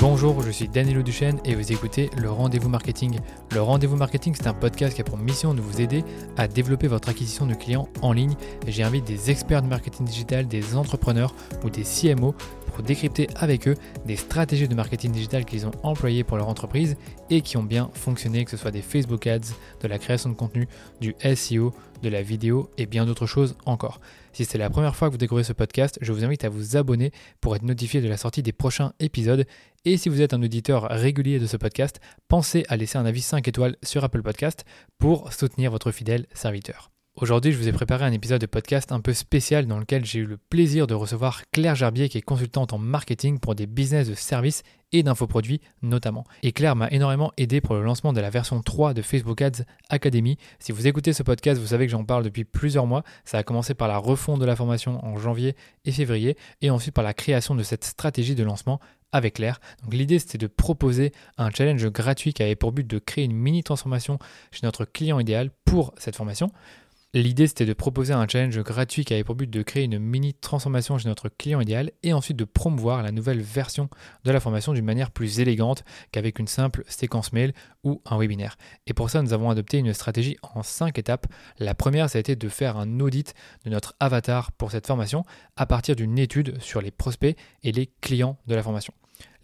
Bonjour, je suis Danilo Duchesne et vous écoutez Le Rendez-vous Marketing. Le Rendez-vous Marketing, c'est un podcast qui a pour mission de vous aider à développer votre acquisition de clients en ligne. J'invite des experts de marketing digital, des entrepreneurs ou des CMO pour décrypter avec eux des stratégies de marketing digital qu'ils ont employées pour leur entreprise et qui ont bien fonctionné, que ce soit des Facebook Ads, de la création de contenu, du SEO, de la vidéo et bien d'autres choses encore. Si c'est la première fois que vous découvrez ce podcast, je vous invite à vous abonner pour être notifié de la sortie des prochains épisodes. Et si vous êtes un auditeur régulier de ce podcast, pensez à laisser un avis 5 étoiles sur Apple Podcast pour soutenir votre fidèle serviteur. Aujourd'hui, je vous ai préparé un épisode de podcast un peu spécial dans lequel j'ai eu le plaisir de recevoir Claire Gerbier, qui est consultante en marketing pour des business de services et d'infoproduits notamment. Et Claire m'a énormément aidé pour le lancement de la version 3 de Facebook Ads Academy. Si vous écoutez ce podcast, vous savez que j'en parle depuis plusieurs mois. Ça a commencé par la refonte de la formation en janvier et février, et ensuite par la création de cette stratégie de lancement avec Claire. Donc l'idée c'était de proposer un challenge gratuit qui avait pour but de créer une mini transformation chez notre client idéal pour cette formation. L'idée, c'était de proposer un challenge gratuit qui avait pour but de créer une mini transformation chez notre client idéal et ensuite de promouvoir la nouvelle version de la formation d'une manière plus élégante qu'avec une simple séquence mail ou un webinaire. Et pour ça, nous avons adopté une stratégie en cinq étapes. La première, ça a été de faire un audit de notre avatar pour cette formation à partir d'une étude sur les prospects et les clients de la formation.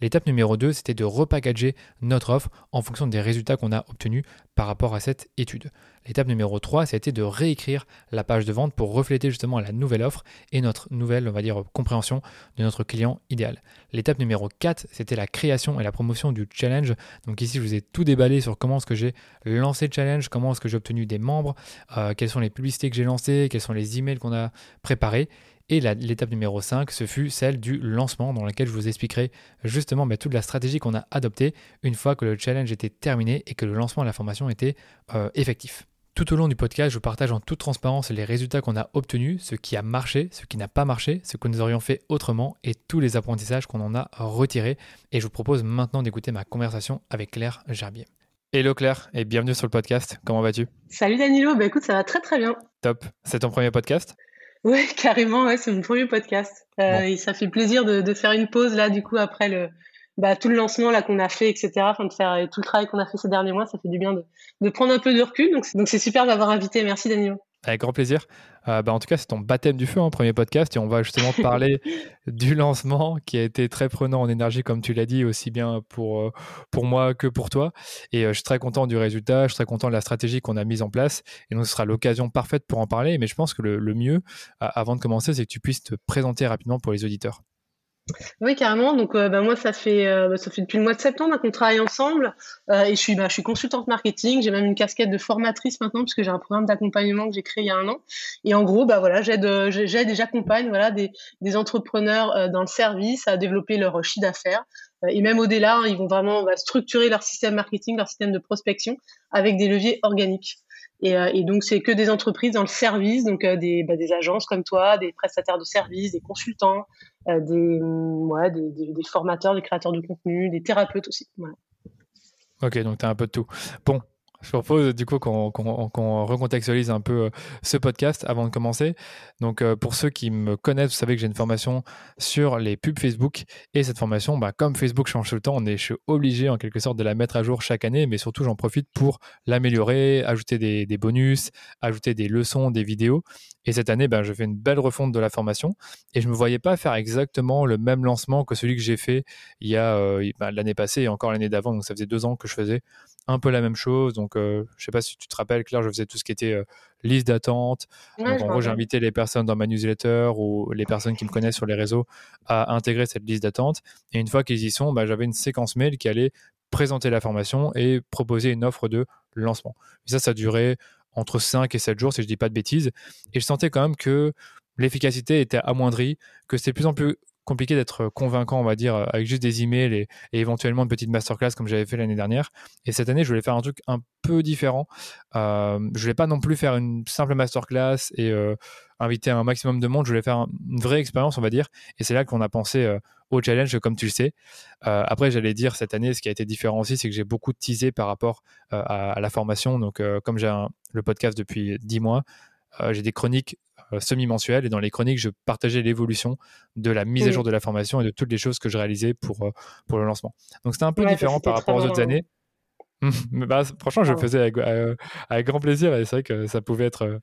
L'étape numéro 2, c'était de repackager notre offre en fonction des résultats qu'on a obtenus par rapport à cette étude. L'étape numéro 3, c'était de réécrire la page de vente pour refléter justement la nouvelle offre et notre nouvelle, on va dire, compréhension de notre client idéal. L'étape numéro 4, c'était la création et la promotion du challenge. Donc ici, je vous ai tout déballé sur comment est-ce que j'ai lancé le challenge, comment est-ce que j'ai obtenu des membres, euh, quelles sont les publicités que j'ai lancées, quels sont les emails qu'on a préparés. Et l'étape numéro 5, ce fut celle du lancement, dans laquelle je vous expliquerai justement bah, toute la stratégie qu'on a adoptée une fois que le challenge était terminé et que le lancement de la formation était euh, effectif. Tout au long du podcast, je partage en toute transparence les résultats qu'on a obtenus, ce qui a marché, ce qui n'a pas marché, ce que nous aurions fait autrement et tous les apprentissages qu'on en a retirés. Et je vous propose maintenant d'écouter ma conversation avec Claire Gerbier. Hello Claire et bienvenue sur le podcast. Comment vas-tu? Salut Danilo, bah écoute, ça va très très bien. Top. C'est ton premier podcast? Ouais, carrément, ouais, c'est mon premier podcast. Euh, Et ça fait plaisir de, de, faire une pause là, du coup, après le, bah, tout le lancement là qu'on a fait, etc. Enfin, de faire tout le travail qu'on a fait ces derniers mois, ça fait du bien de, de prendre un peu de recul. Donc, donc c'est super d'avoir invité. Merci Danilo. Avec grand plaisir. Euh, bah, en tout cas, c'est ton baptême du feu, en hein, premier podcast, et on va justement parler du lancement qui a été très prenant en énergie, comme tu l'as dit, aussi bien pour, euh, pour moi que pour toi. Et euh, je suis très content du résultat, je suis très content de la stratégie qu'on a mise en place. Et donc, ce sera l'occasion parfaite pour en parler. Mais je pense que le, le mieux, avant de commencer, c'est que tu puisses te présenter rapidement pour les auditeurs. Oui, carrément. Donc, euh, bah, moi, ça fait, euh, bah, ça fait depuis le mois de septembre qu'on travaille ensemble. Euh, et je suis, bah, je consultante marketing. J'ai même une casquette de formatrice maintenant, puisque j'ai un programme d'accompagnement que j'ai créé il y a un an. Et en gros, voilà, j'aide, j'aide et j'accompagne voilà, des, des entrepreneurs dans le service à développer leur chiffre d'affaires. et même au-delà, hein, ils vont vraiment structurer leur système marketing, leur système de prospection avec des leviers organiques. Et, et, donc, c'est que des entreprises dans le service, donc des, bah, des agences comme toi, des prestataires de services, des consultants, euh, des, ouais, des, formateurs, des créateurs de contenu, des thérapeutes aussi. Ok, donc tu as un peu de tout. Bon, je propose du coup qu'on recontextualise un peu euh, ce podcast avant de commencer. Donc euh, pour ceux qui me connaissent, vous savez que j'ai une formation sur les pubs Facebook et cette formation, bah, comme Facebook change tout le temps, on est, je suis obligé en quelque sorte de la mettre à jour chaque année, mais surtout j'en profite pour l'améliorer, ajouter des, bonus, ajouter des leçons, des vidéos. Et cette année, ben, je fais une belle refonte de la formation et je ne me voyais pas faire exactement le même lancement que celui que j'ai fait il y a euh, ben, l'année passée et encore l'année d'avant. Donc ça faisait deux ans que je faisais un peu la même chose. Donc euh, je ne sais pas si tu te rappelles, Claire, je faisais tout ce qui était euh, liste d'attente. donc en gros, j'invitais les personnes dans ma newsletter ou les personnes qui me connaissent sur les réseaux à intégrer cette liste d'attente. Et une fois qu'ils y sont, ben, j'avais une séquence mail qui allait présenter la formation et proposer une offre de lancement. Et ça, ça durait entre 5 et 7 jours, si je dis pas de bêtises. Et je sentais quand même que l'efficacité était amoindrie, que c'était de plus en plus compliqué d'être convaincant, on va dire, avec juste des emails et, éventuellement une petite masterclass comme j'avais fait l'année dernière. Et cette année, je voulais faire un truc un peu différent. Euh, je voulais pas non plus faire une simple masterclass et euh, inviter un maximum de monde. Je voulais faire une vraie expérience, on va dire. Et c'est là qu'on a pensé euh, au challenge, comme tu le sais. Euh, après, j'allais dire cette année, ce qui a été différent aussi, c'est que j'ai beaucoup teasé par rapport à, à, la formation. Donc, comme j'ai le podcast depuis 10 mois, j'ai des chroniques semi-mensuelles et dans les chroniques, je partageais l'évolution de la mise à jour de la formation et de toutes les choses que je réalisais pour, pour le lancement. Donc c'était un peu différent par rapport aux autres années. bah, franchement, je le faisais avec, grand plaisir et c'est vrai que ça pouvait, être,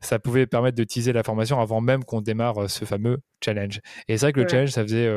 ça pouvait permettre de teaser la formation avant même qu'on démarre ce fameux challenge. Et c'est vrai que le challenge, ça faisait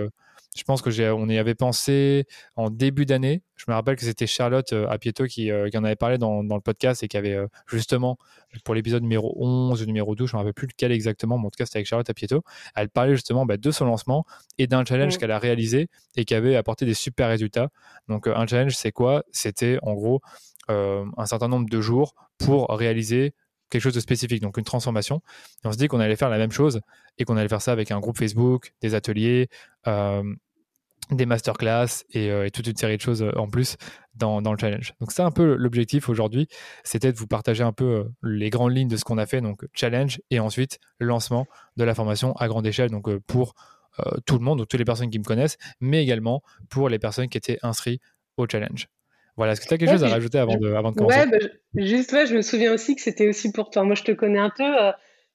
je pense que j'ai, on y avait pensé en début d'année. Je me rappelle que c'était Charlotte euh, Apieto qui, euh, qui, en avait parlé dans, dans, le podcast et qui avait euh, justement, pour l'épisode numéro 11 ou numéro 12, je ne me rappelle plus lequel exactement, mais en tout cas c'était avec Charlotte Apieto, elle parlait justement bah, de son lancement et d'un challenge qu'elle a réalisé et qui avait apporté des super résultats. Donc un challenge, c'est quoi? C'était en gros un certain nombre de jours pour réaliser quelque chose de spécifique, donc une transformation. Et on se dit qu'on allait faire la même chose et qu'on allait faire ça avec un groupe Facebook, des ateliers, des masterclass euh, et, toute une série de choses euh, en plus dans, le challenge. Donc c'est un peu l'objectif aujourd'hui, c'était de vous partager un peu euh, les grandes lignes de ce qu'on a fait, donc challenge et ensuite lancement de la formation à grande échelle, donc pour tout le monde, donc toutes les personnes qui me connaissent, mais également pour les personnes qui étaient inscrites au challenge. Voilà, est-ce que tu as quelque chose à rajouter avant de, avant de commencer? Ouais, bah, juste ouais, je me souviens aussi que c'était aussi pour toi. Moi, je te connais un peu.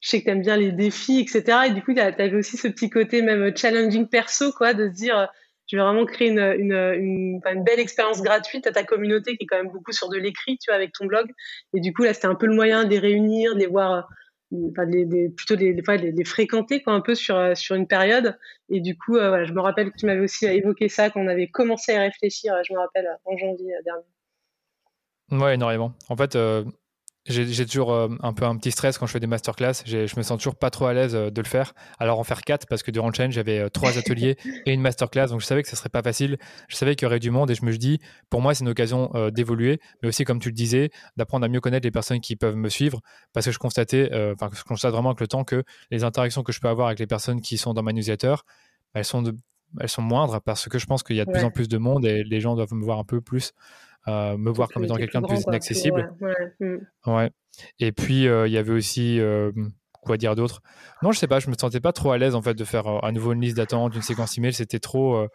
je sais que tu aimes bien les défis, etc. Et du coup, tu avais aussi ce petit côté même challenging perso, quoi, de se dire je vais vraiment créer une, une, une, belle expérience gratuite à ta communauté qui est quand même beaucoup sur de l'écrit, tu vois, avec ton blog. Et du coup, là, c'était un peu le moyen de les réunir, de les voir, euh, enfin, les, plutôt fois, les, fréquenter un peu sur, euh, sur une période. Et du coup, euh, voilà, je me rappelle que tu m'avais aussi évoqué ça quand on avait commencé à réfléchir, je me rappelle, en janvier dernier. Ouais, énormément. En fait, j'ai toujours euh, un peu un petit stress quand je fais des masterclass. Je me sens toujours pas trop à l'aise euh, de le faire. Alors en faire quatre parce que durant le challenge j'avais euh, trois ateliers et une masterclass, donc je savais que ce serait pas facile. Je savais qu'il y aurait du monde et je me dis, pour moi c'est une occasion d'évoluer, mais aussi comme tu le disais, d'apprendre à mieux connaître les personnes qui peuvent me suivre, parce que je constatais, enfin je constate vraiment avec le temps que les interactions que je peux avoir avec les personnes qui sont dans ma newsletter, elles sont de, elles sont moindres parce que je pense qu'il y a de plus en plus de monde et les gens doivent me voir un peu plus euh, me voir comme étant quelqu'un de plus inaccessible. Mm. Ouais, Et puis, euh, il y avait aussi quoi dire d'autre? Non, je sais pas, je me sentais pas trop à l'aise en fait de faire à nouveau une liste d'attente, une séquence email. C'était trop,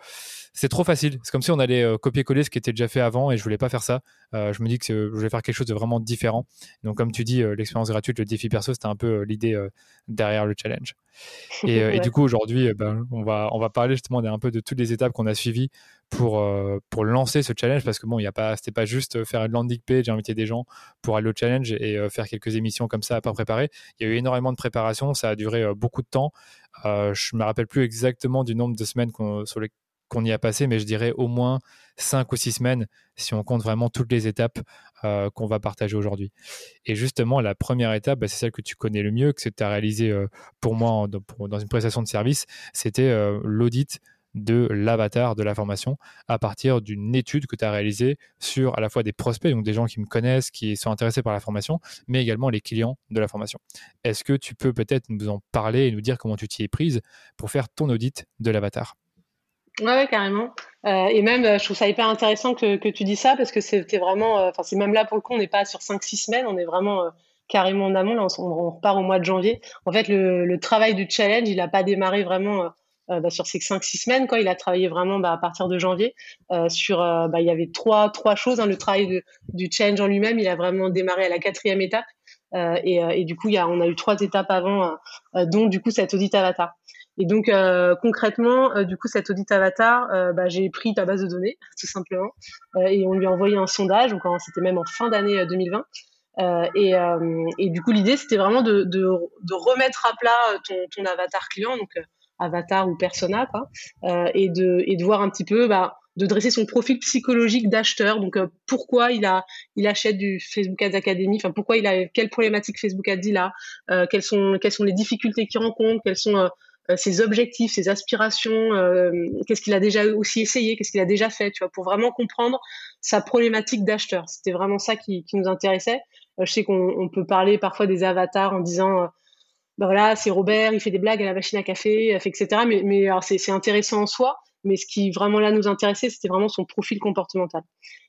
c'est trop facile. C'est comme si on allait copier-coller ce qui était déjà fait avant et je voulais pas faire ça. je me dis que je voulais faire quelque chose de vraiment différent. Donc, comme tu dis, l'expérience gratuite, le défi perso, c'était un peu l'idée derrière le challenge. Et, du coup, aujourd'hui, ben, on, va, on va parler justement un peu de toutes les étapes qu'on a suivies pour, euh, pour lancer ce challenge parce que bon, il a pas, c'était pas juste faire une landing page, inviter des gens pour aller au challenge et euh, faire quelques émissions comme ça à pas préparer. Il y a eu énormément de préparation, ça a duré euh, beaucoup de temps. je me rappelle plus exactement du nombre de semaines sur les qu'on y a passé, mais je dirais au moins 5 ou 6 semaines si on compte vraiment toutes les étapes qu'on va partager aujourd'hui. Et justement, la première étape, bah, c'est celle que tu connais le mieux, que tu as réalisé pour moi dans une prestation de service, c'était l'audit de l'avatar de la formation à partir d'une étude que tu as réalisée sur à la fois des prospects, donc des gens qui me connaissent, qui sont intéressés par la formation, mais également les clients de la formation. Est-ce que tu peux peut-être nous en parler et nous dire comment tu t'y es prise pour faire ton audit de l'avatar? Ouais, carrément. Euh, et même, euh, je trouve ça hyper intéressant que, tu dis ça parce que c'était vraiment, euh, enfin, c'est même là pour le coup, on n'est pas sur 5-6 semaines, on est vraiment carrément en amont. Là, on, repart au mois de janvier. En fait, le, travail du challenge, il n'a pas démarré vraiment bah, sur ces 5-6 semaines. Quoi. Il a travaillé vraiment bah, à partir de janvier. Sur, bah, il y avait trois, trois choses. Hein. Le travail du change en lui-même, il a vraiment démarré à la quatrième étape. Et, du coup, on a eu trois étapes avant, dont du coup cet audit avatar. Et donc concrètement, du coup, cet audit avatar, bah, j'ai pris ta base de données, tout simplement, et on lui a envoyé un sondage. Donc c'était même en fin d'année 2020. Euh, et, euh, et, du coup, l'idée, c'était vraiment de, de, de, remettre à plat ton, ton avatar client, donc avatar ou persona, quoi, euh, et, de, et de voir un petit peu, bah, de dresser son profil psychologique d'acheteur. Donc, euh, pourquoi il a, il achète du Facebook Ads Academy. Enfin, pourquoi il a, quelle problématique Facebook Ads il a, euh, quelles sont, quelles sont les difficultés qu'il rencontre, quels sont ses objectifs, ses aspirations, qu'est-ce qu'il a déjà aussi essayé, qu'est-ce qu'il a déjà fait, tu vois, pour vraiment comprendre sa problématique d'acheteur. C'était vraiment ça qui, qui nous intéressait. je sais qu'on peut parler parfois des avatars en disant bah voilà, c'est Robert, il fait des blagues à la machine à café, etc. Mais, mais c'est intéressant en soi, mais ce qui vraiment là nous intéressait, c'était vraiment son profil comportemental.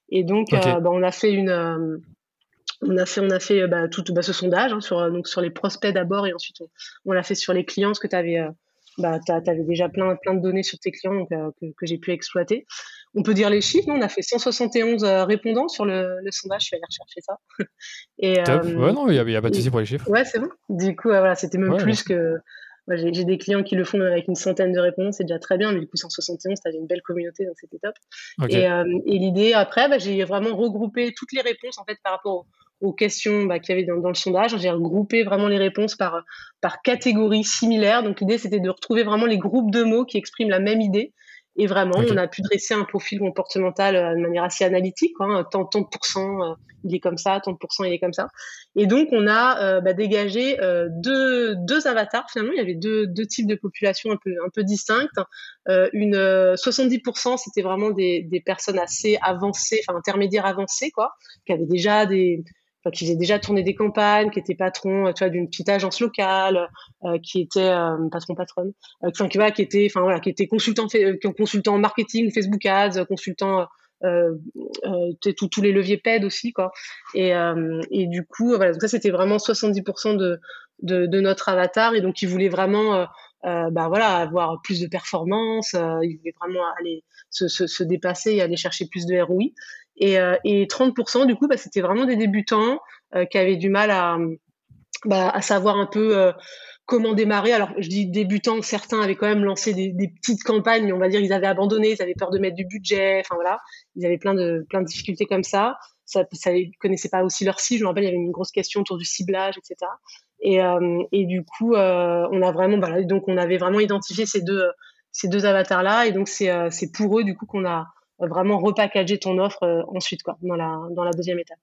Et donc, euh, bah, on a fait une, euh, on a fait, on a fait bah, tout ce sondage hein, sur, donc sur les prospects d'abord, et ensuite on, l'a fait sur les clients, parce que tu avais, euh, bah, avais déjà plein, plein de données sur tes clients donc, que, que j'ai pu exploiter. on peut dire les chiffres. on a fait 171 répondants sur le, sondage. Je vais aller rechercher ça. et, Top. ouais, non, il n'y a, pas de souci pour les chiffres. Ouais, c'est bon. Du coup, voilà, c'était même plus que. j'ai des clients qui le font avec une centaine de réponses, c'est déjà très bien, mais du coup 171, tu une belle communauté, donc c'était top. Et, et l'idée après, bah, j'ai vraiment regroupé toutes les réponses en fait par rapport aux questions bah, qu'il y avait dans, le sondage. J'ai regroupé vraiment les réponses par, par catégorie similaire. Donc l'idée, c'était de retrouver vraiment les groupes de mots qui expriment la même idée. Et vraiment, on a pu dresser un profil comportemental euh, de manière assez analytique. Hein. Tant, tant de pourcents, euh, il est comme ça, tant de pourcents, il est comme ça. Et donc, on a euh, bah, dégagé deux, deux avatars. Finalement, il y avait deux, deux types de populations un peu, un peu distinctes. une 70%, c'était vraiment des, des personnes assez avancées, enfin intermédiaires avancées, quoi, qui avaient déjà des, qui faisait déjà tourné des campagnes, qui était patron, tu vois, d'une petite agence locale, euh, qui était euh, patron euh, enfin qui, qui était, enfin voilà, qui était consultant, consultant marketing, Facebook Ads, consultant tous les leviers PED aussi quoi. Et, et du coup, voilà, ça c'était vraiment 70% de, de, notre avatar et donc il voulait vraiment bah voilà avoir plus de performance, il voulait vraiment aller se, se, se, dépasser et aller chercher plus de ROI. Et, euh, et 30%, du coup, bah, c'était vraiment des débutants euh, qui avaient du mal à, bah, savoir un peu euh, comment démarrer. Alors, je dis débutants, certains avaient quand même lancé des, petites campagnes, mais on va dire ils avaient abandonné, ils avaient peur de mettre du budget, enfin voilà, ils avaient plein de, plein de difficultés comme ça. Ça, ça ils connaissaient pas aussi leur cible. Je me rappelle, il y avait une grosse question autour du ciblage, etc. Et, euh, du coup, euh, on a vraiment, donc on avait vraiment identifié ces deux, ces deux avatars là, et donc c'est pour eux du coup qu'on a vraiment repackager ton offre euh, ensuite, quoi, dans la, dans la deuxième étape.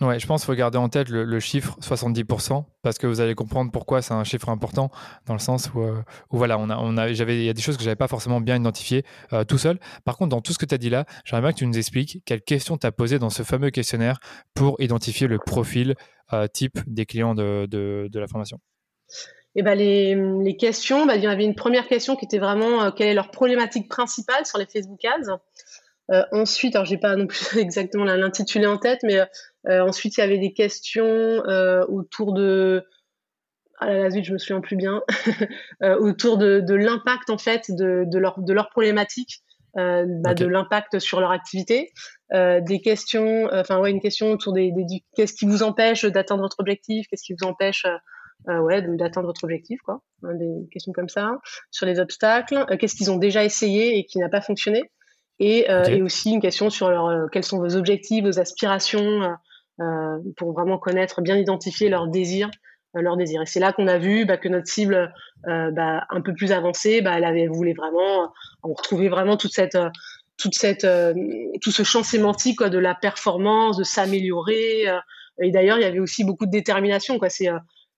Ouais, je pense qu'il faut garder en tête le, chiffre 70% parce que vous allez comprendre pourquoi c'est un chiffre important dans le sens où, euh, voilà, on a, on a, j'avais, il y a des choses que j'avais pas forcément bien identifiées euh, tout seul. Par contre, dans tout ce que tu as dit là, j'aimerais bien que tu nous expliques quelles questions tu as posées dans ce fameux questionnaire pour identifier le profil type des clients de, de, de la formation. Eh ben les, les questions, bah, il y avait une première question qui était vraiment quelle est leur problématique principale sur les Facebook Ads? Euh, ensuite, alors j'ai pas non plus exactement l'intitulé en tête, mais euh, ensuite il y avait des questions euh, autour de ah la suite, je me souviens plus bien, autour de, de l'impact en fait de, de, leur, de leur problématique, euh, bah, de l'impact sur leur activité, euh, des questions, enfin ouais, une question autour des, des, qu'est-ce qui vous empêche d'atteindre votre objectif, qu'est-ce qui vous empêche euh, ouais, d'atteindre votre objectif, quoi, hein, des questions comme ça, sur les obstacles, qu'est-ce qu'ils ont déjà essayé et qui n'a pas fonctionné, et, euh, et, aussi une question sur leur, euh, quels sont vos objectifs, vos aspirations, euh, pour vraiment connaître, bien identifier leurs désirs, leurs désirs. Et c'est là qu'on a vu bah, que notre cible bah, un peu plus avancée, bah, elle avait voulu vraiment, on retrouvait vraiment toute cette toute cette, tout ce champ sémantique quoi, de la performance, de s'améliorer. et d'ailleurs, il y avait aussi beaucoup de détermination. Quoi. C'est,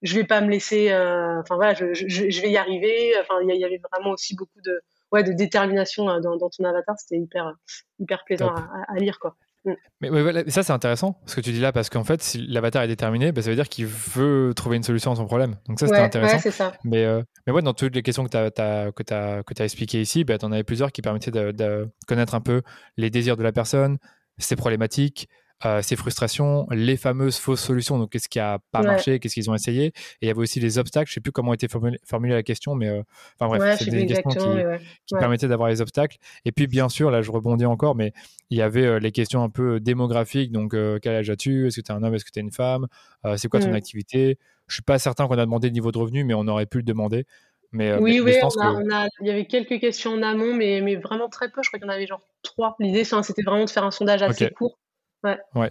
je vais pas me laisser. Enfin voilà, je, je, je, vais y arriver. Enfin, il y, avait vraiment aussi beaucoup de, ouais, de détermination euh, dans, ton avatar. C'était hyper, hyper plaisant à, lire. Quoi. Mm. Mais ça c'est intéressant ce que tu dis là parce qu'en fait si l'avatar est déterminé, bah, ça veut dire qu'il veut trouver une solution à son problème. Donc ça c'était intéressant. ça. Mais, euh, mais ouais, dans toutes les questions que tu as, que as, que as expliquées ici, bah, tu en avais plusieurs qui permettaient de, de, connaître un peu les désirs de la personne, ses problématiques, euh, ces frustrations, les fameuses fausses solutions, donc qu'est-ce qui a pas marché, qu'est-ce qu'ils ont essayé, et il y avait aussi les obstacles, je sais plus comment était formulée, la question, mais euh, enfin bref, c'est des questions qui, permettaient d'avoir les obstacles. Et puis bien sûr, là je rebondis encore, mais il y avait euh, les questions un peu démographiques, donc quel âge as-tu, est-ce que tu es un homme, est-ce que tu es une femme, c'est quoi ton mmh. activité? Je suis pas certain qu'on a demandé le niveau de revenu, mais on aurait pu le demander. Mais, oui, oui, il y avait quelques questions en amont, mais, mais vraiment très peu. Je crois qu'il y en avait genre trois. L'idée, c'était vraiment de faire un sondage assez court Ouais.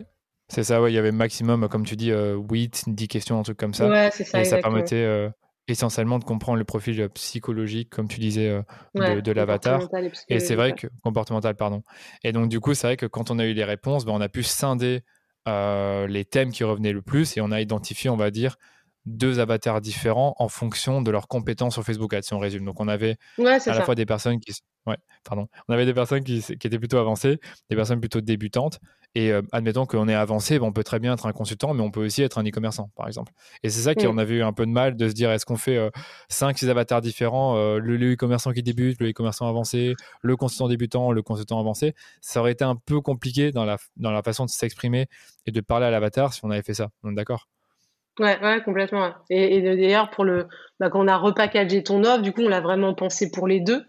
C'est ça, ouais, il y avait maximum, comme tu dis, 8, euh, 10 questions, un truc comme ça. Ouais, ça, et ça permettait euh, essentiellement de comprendre le profil euh, psychologique, comme tu disais, de, l'avatar. Et, c'est vrai que. Comportemental, pardon. Et donc, du coup, c'est vrai que quand on a eu les réponses, ben, on a pu scinder les thèmes qui revenaient le plus et on a identifié, on va dire, deux avatars différents en fonction de leurs compétences sur Facebook Ads, si on résume. Donc, on avait à la fois des personnes qui. Ouais, pardon. On avait des personnes qui, qui étaient plutôt avancées, des personnes plutôt débutantes. Et euh, admettons qu'on est avancé, ben, on peut très bien être un consultant, mais on peut aussi être un e-commerçant, par exemple. Et c'est ça qu'on avait eu un peu de mal de se dire est-ce qu'on fait 5, euh, 6 avatars différents, euh, le e-commerçant qui débute, le e-commerçant avancé, le consultant débutant, le consultant avancé? Ça aurait été un peu compliqué dans la, dans la façon de s'exprimer et de parler à l'avatar si on avait fait ça. Donc, d'accord? Ouais, ouais, complètement. Et, d'ailleurs, pour le, bah, quand on a repackagé ton offre, du coup, on l'a vraiment pensé pour les deux.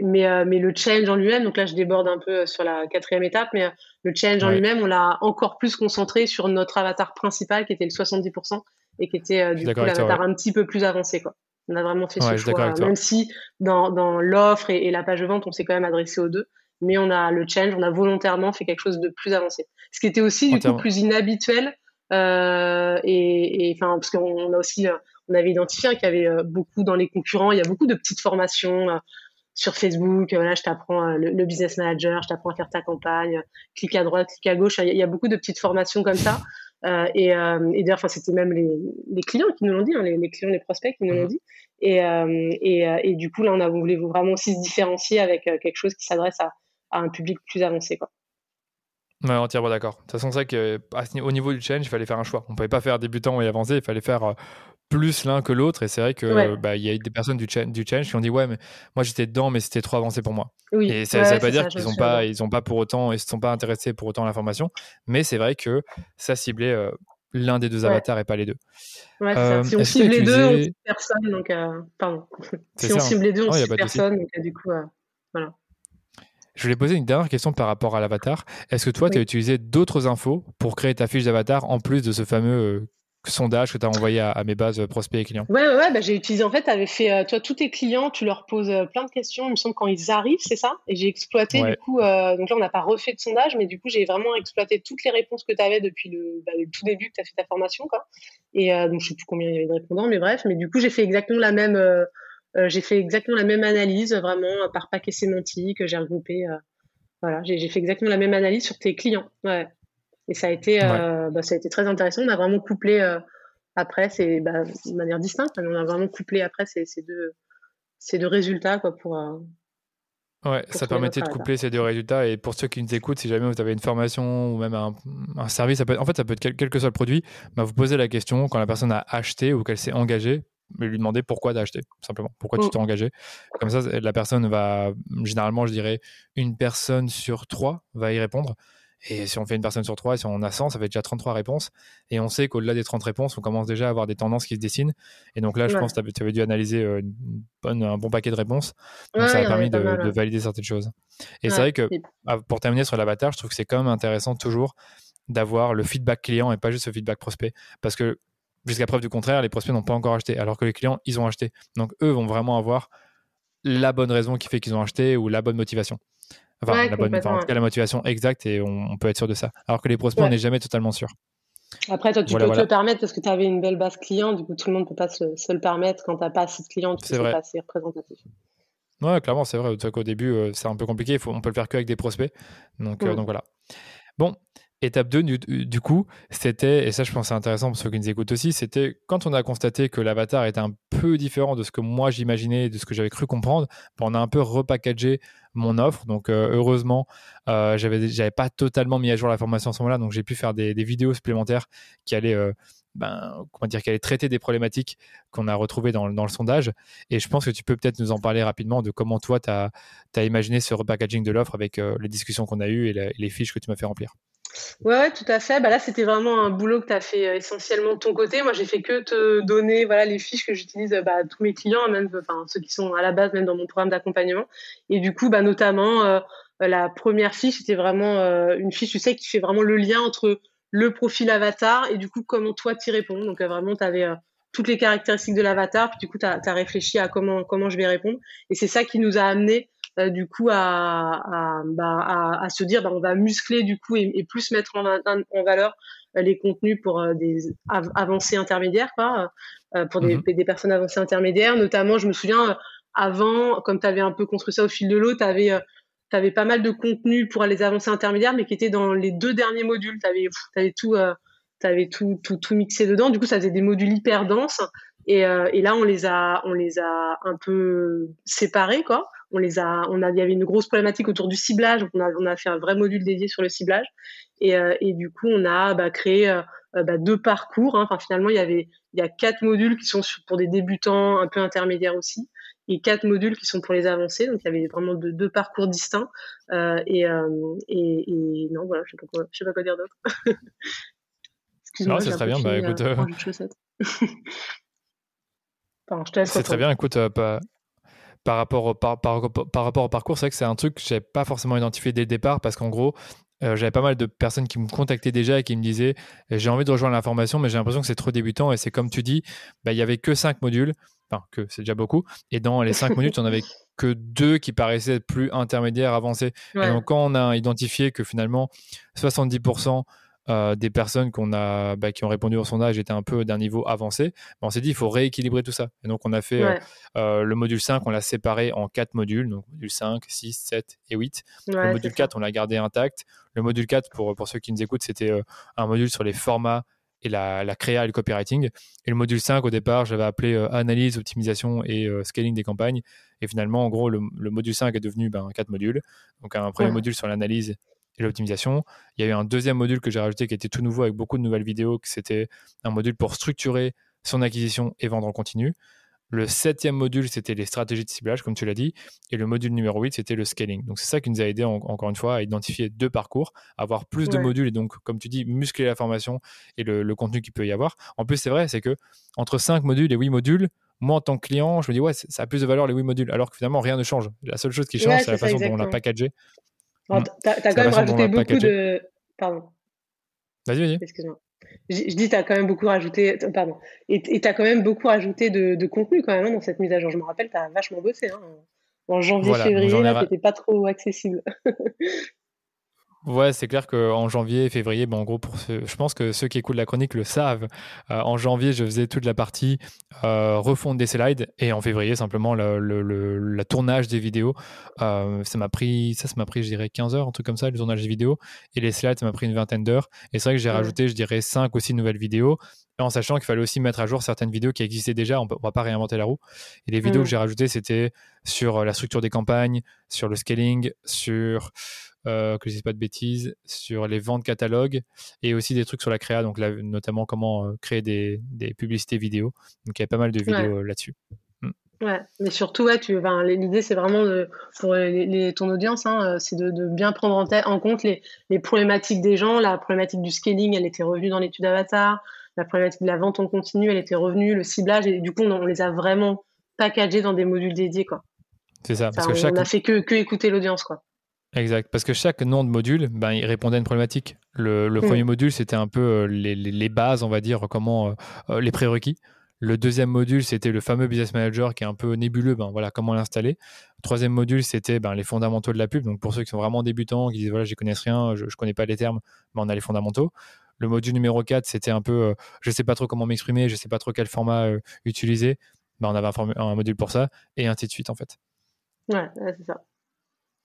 Mais, mais le challenge en lui-même, donc là je déborde un peu sur la quatrième étape, mais le challenge en lui-même, on l'a encore plus concentré sur notre avatar principal qui était le 70% et qui était du coup l'avatar un petit peu plus avancé. Quoi. On a vraiment fait ce choix, même si dans, dans l'offre et, la page de vente, on s'est quand même adressé aux deux, mais on a le challenge, on a volontairement fait quelque chose de plus avancé. Ce qui était aussi du coup plus inhabituel euh, et enfin parce qu'on a aussi on avait identifié qu'il y avait euh, beaucoup dans les concurrents, il y a beaucoup de petites formations euh, sur Facebook, là je t'apprends le, business manager, je t'apprends à faire ta campagne, clique à droite, clique à gauche, il y, a beaucoup de petites formations comme ça. et, et d'ailleurs, c'était même les, les, clients qui nous l'ont dit, hein, les, clients, les prospects qui nous l'ont mmh. dit. Et, et, et, du coup, là, on a voulu vraiment aussi se différencier avec quelque chose qui s'adresse à, à, un public plus avancé. Quoi. Ouais, entièrement d'accord. De toute façon, c'est vrai qu'au niveau du challenge, il fallait faire un choix. On ne pouvait pas faire débutant et avancé, il fallait faire plus l'un que l'autre. Et c'est vrai que bah, il y a des personnes du, du, challenge qui ont dit ouais, mais moi j'étais dedans, mais c'était trop avancé pour moi. et ça ne veut pas dire qu'ils n'ont pas, ils ont pas pour autant, ils se sont pas intéressés pour autant à l'information. Mais c'est vrai que ça ciblait l'un des deux avatars et pas les deux. si on cible les deux, on cible personne. Donc, euh, pardon. si on cible les deux, on cible personne. Donc, du coup, euh, voilà. Je voulais poser une dernière question par rapport à l'avatar. Est-ce que toi, tu as utilisé d'autres infos pour créer ta fiche d'avatar en plus de ce fameux euh, sondage que tu as envoyé à, mes bases euh, prospects et clients Ouais, ouais, bah, j'ai utilisé. En fait, tu avais fait, euh, toi, tous tes clients, tu leur poses plein de questions, il me semble, quand ils arrivent, c'est ça? Et j'ai exploité, du coup, donc là, on n'a pas refait de sondage, mais du coup, j'ai vraiment exploité toutes les réponses que tu avais depuis le, bah, tout début que tu as fait ta formation, quoi. Et donc, je sais plus combien il y avait de répondants, mais bref, mais du coup, j'ai fait exactement la même. j'ai fait exactement la même analyse, vraiment par paquet sémantique. J'ai regroupé voilà, j'ai fait exactement la même analyse sur tes clients. Ouais. Et ça a été, euh, bah, ça a été très intéressant. On a vraiment couplé euh, après, c'est bah, de manière distincte, mais on a vraiment couplé après ces, ces deux, ces deux résultats quoi, pour. Euh, ouais, ça permettait de coupler ces deux résultats. Et pour ceux qui nous écoutent, si jamais vous avez une formation ou même un, un service, ça peut en fait, ça peut être quel, que soit le produit, bah, vous posez la question quand la personne a acheté ou qu'elle s'est engagée mais lui demander pourquoi acheté, simplement. Pourquoi tu mm. t'es engagé? Comme ça, la personne va, généralement, je dirais, une personne sur trois va y répondre. Et si on fait une personne sur trois, et si on a 100, ça fait déjà 33 réponses. Et on sait qu'au-delà des 30 réponses, on commence déjà à avoir des tendances qui se dessinent. Et donc là, je pense que tu avais dû analyser euh, une bonne, un bon paquet de réponses. Donc ça a permis de, de, valider certaines choses. Et c'est vrai que, ah, pour terminer sur l'avatar, je trouve que c'est quand même intéressant toujours d'avoir le feedback client et pas juste le feedback prospect. Parce que Jusqu'à preuve du contraire, les prospects n'ont pas encore acheté, alors que les clients, ils ont acheté. Donc eux vont vraiment avoir la bonne raison qui fait qu'ils ont acheté ou la bonne motivation. Enfin, la bonne, en tout cas, la motivation exacte et on, peut être sûr de ça. Alors que les prospects, on n'est jamais totalement sûr. Après, toi, tu peux te le permettre parce que tu avais une belle base client. Du coup, tout le monde ne peut pas se, le permettre quand tu n'as pas assez de clients. C'est pas assez représentatif. Ouais, clairement, c'est vrai. Qu'au début, euh, c'est un peu compliqué. Faut, on peut le faire qu'avec des prospects. Donc, euh, donc voilà. Bon, Étape 2, du, coup, c'était, et ça je pense c'est intéressant pour ceux qui nous écoutent aussi, c'était quand on a constaté que l'avatar était un peu différent de ce que moi j'imaginais, de ce que j'avais cru comprendre, ben, on a un peu repackagé mon offre. Donc euh, heureusement, euh, j'avais, pas totalement mis à jour la formation à ce moment-là, donc j'ai pu faire des, vidéos supplémentaires qui allaient, euh, ben, comment dire, qui allaient traiter des problématiques qu'on a retrouvées dans, le sondage. Et je pense que tu peux peut-être nous en parler rapidement de comment toi, tu as, imaginé ce repackaging de l'offre avec les discussions qu'on a eues et les fiches que tu m'as fait remplir. Ouais, tout à fait. Bah là, c'était vraiment un boulot que tu as fait euh, essentiellement de ton côté. Moi, j'ai fait que te donner voilà, les fiches que j'utilise bah, à tous mes clients, même enfin, ceux qui sont à la base, même dans mon programme d'accompagnement. Et du coup, bah, notamment, euh, la première fiche, c'était vraiment euh, une fiche, tu sais, qui fait vraiment le lien entre le profil avatar et du coup, comment toi t'y réponds. Donc, vraiment, tu avais toutes les caractéristiques de l'avatar, puis du coup, tu as, réfléchi à comment, comment je vais répondre. Et c'est ça qui nous a amené euh, du coup à, à, bah, à, se dire bah, on va muscler du coup et, plus mettre en, en, valeur euh, les contenus pour euh, des avancées intermédiaires quoi, pour des, mhm. des, personnes avancées intermédiaires. Notamment je me souviens avant comme tu avais un peu construit ça au fil de l'eau tu avais pas mal de contenus pour les avancées intermédiaires mais qui étaient dans les deux derniers modules. Tu avais, avais tout avais tout, tout, tout mixé dedans. Du coup ça faisait des modules hyper denses. Et, et là on les a on les a un peu séparés quoi on les a, on a, il y avait une grosse problématique autour du ciblage, donc on a, on a fait un vrai module dédié sur le ciblage, et, euh, et du coup on a bah, créé euh, euh, bah, deux parcours. Hein. Enfin finalement il y avait, il y a quatre modules qui sont pour des débutants, un peu intermédiaires aussi, et quatre modules qui sont pour les avancés. Donc il y avait vraiment deux, parcours distincts. et, et, non voilà, je sais pas quoi, je sais pas quoi dire d'autre. Excuse-moi, c'est très bien. Bah écoute. Pardon, je te laisse. C'est très bien. Écoute, pas par rapport au, par, par, rapport au parcours, c'est vrai que c'est un truc que je n'avais pas forcément identifié dès le départ parce qu'en gros, euh, j'avais pas mal de personnes qui me contactaient déjà et qui me disaient j'ai envie de rejoindre l'information, mais j'ai l'impression que c'est trop débutant. Et c'est comme tu dis, bah, il y avait que cinq modules, enfin que c'est déjà beaucoup, et dans les cinq modules, tu en avais que deux qui paraissaient être plus intermédiaires, avancés. Et donc quand on a identifié que finalement 70% euh, des personnes qu'on a, bah, qui ont répondu au sondage étaient un peu d'un niveau avancé, on s'est dit il faut rééquilibrer tout ça. Et donc on a fait euh, euh, le module 5, on l'a séparé en quatre modules, donc module 5, 6, 7 et 8. le module 4, on l'a gardé intact. Le module 4, pour, pour ceux qui nous écoutent, c'était un module sur les formats et la, la, créa et le copywriting. Et le module 5, au départ, j'avais appelé analyse, optimisation et scaling des campagnes. Et finalement, en gros, le, module 5 est devenu ben, 4 modules. Donc un premier module sur l'analyse et l'optimisation. Il y a eu un deuxième module que j'ai rajouté qui était tout nouveau avec beaucoup de nouvelles vidéos, que c'était un module pour structurer son acquisition et vendre en continu. Le septième module, c'était les stratégies de ciblage, comme tu l'as dit. Et le module numéro 8, c'était le scaling. Donc, c'est ça qui nous a aidé, encore une fois, à identifier deux parcours, avoir plus de modules et donc, comme tu dis, muscler la formation et le, contenu qu'il peut y avoir. En plus, c'est vrai, c'est que entre 5 modules et 8 modules, moi, en tant que client, je me dis, ouais, ça a plus de valeur les 8 modules, alors que finalement, rien ne change. La seule chose qui change, c'est la façon dont on l'a packagé Mm. tu as, quand même rajouté beaucoup de. Pardon. Vas-y, vas-y. Excuse-moi. Je, dis, tu as quand même beaucoup rajouté. Pardon. Et tu as quand même beaucoup rajouté de, contenu quand même hein, dans cette mise à jour. Je me rappelle, tu as vachement bossé. Hein. En janvier-février, là, tu pas trop accessible. Ouais, c'est clair qu'en janvier, février, bon, en gros, pour je pense que ceux qui écoutent la chronique le savent. Euh, en janvier, je faisais toute la partie euh, refonte des slides et en février, simplement le, le, tournage des vidéos. Euh, ça m'a pris, ça, ça m'a pris, je dirais, 15 heures, un truc comme ça, le tournage des vidéos. Et les slides, ça m'a pris une vingtaine d'heures. Et c'est vrai que j'ai rajouté, je dirais, 5 ou 6 nouvelles vidéos en sachant qu'il fallait aussi mettre à jour certaines vidéos qui existaient déjà, on ne va pas réinventer la roue. Et les vidéos que j'ai rajoutées, c'était sur la structure des campagnes, sur le scaling, sur euh, que je ne dise pas de bêtises, sur les ventes catalogues et aussi des trucs sur la créa, donc notamment comment euh, créer des, publicités vidéo. Donc il y a pas mal de vidéos euh, là-dessus. Mm. Ouais, mais surtout, ouais, tu, l'idée c'est vraiment de, pour les, ton audience, hein, c'est de, bien prendre en, en compte les, problématiques des gens. La problématique du scaling, elle était revenue dans l'étude Avatar. La problématique de la vente en continu, elle était revenue. Le ciblage, et du coup, on, les a vraiment packagés dans des modules dédiés, quoi. C'est ça, parce que on, chaque... a fait que, que écouter l'audience, quoi. Exact, parce que chaque nom de module, ben, il répondait à une problématique. Le, mm. premier module, c'était un peu euh, les, bases, on va dire, comment euh, euh, les prérequis. Le deuxième module, c'était le fameux Business Manager qui est un peu nébuleux, ben, voilà, comment l'installer. Le troisième module, c'était ben, les fondamentaux de la pub. Donc pour ceux qui sont vraiment débutants, qui disent voilà, je connais rien, je ne connais pas les termes, ben, on a les fondamentaux. Le module numéro 4, c'était un peu je ne sais pas trop comment m'exprimer, je ne sais pas trop quel format utiliser. Ben, on avait un, un, module pour ça, et ainsi de suite en fait. Ouais, c'est ça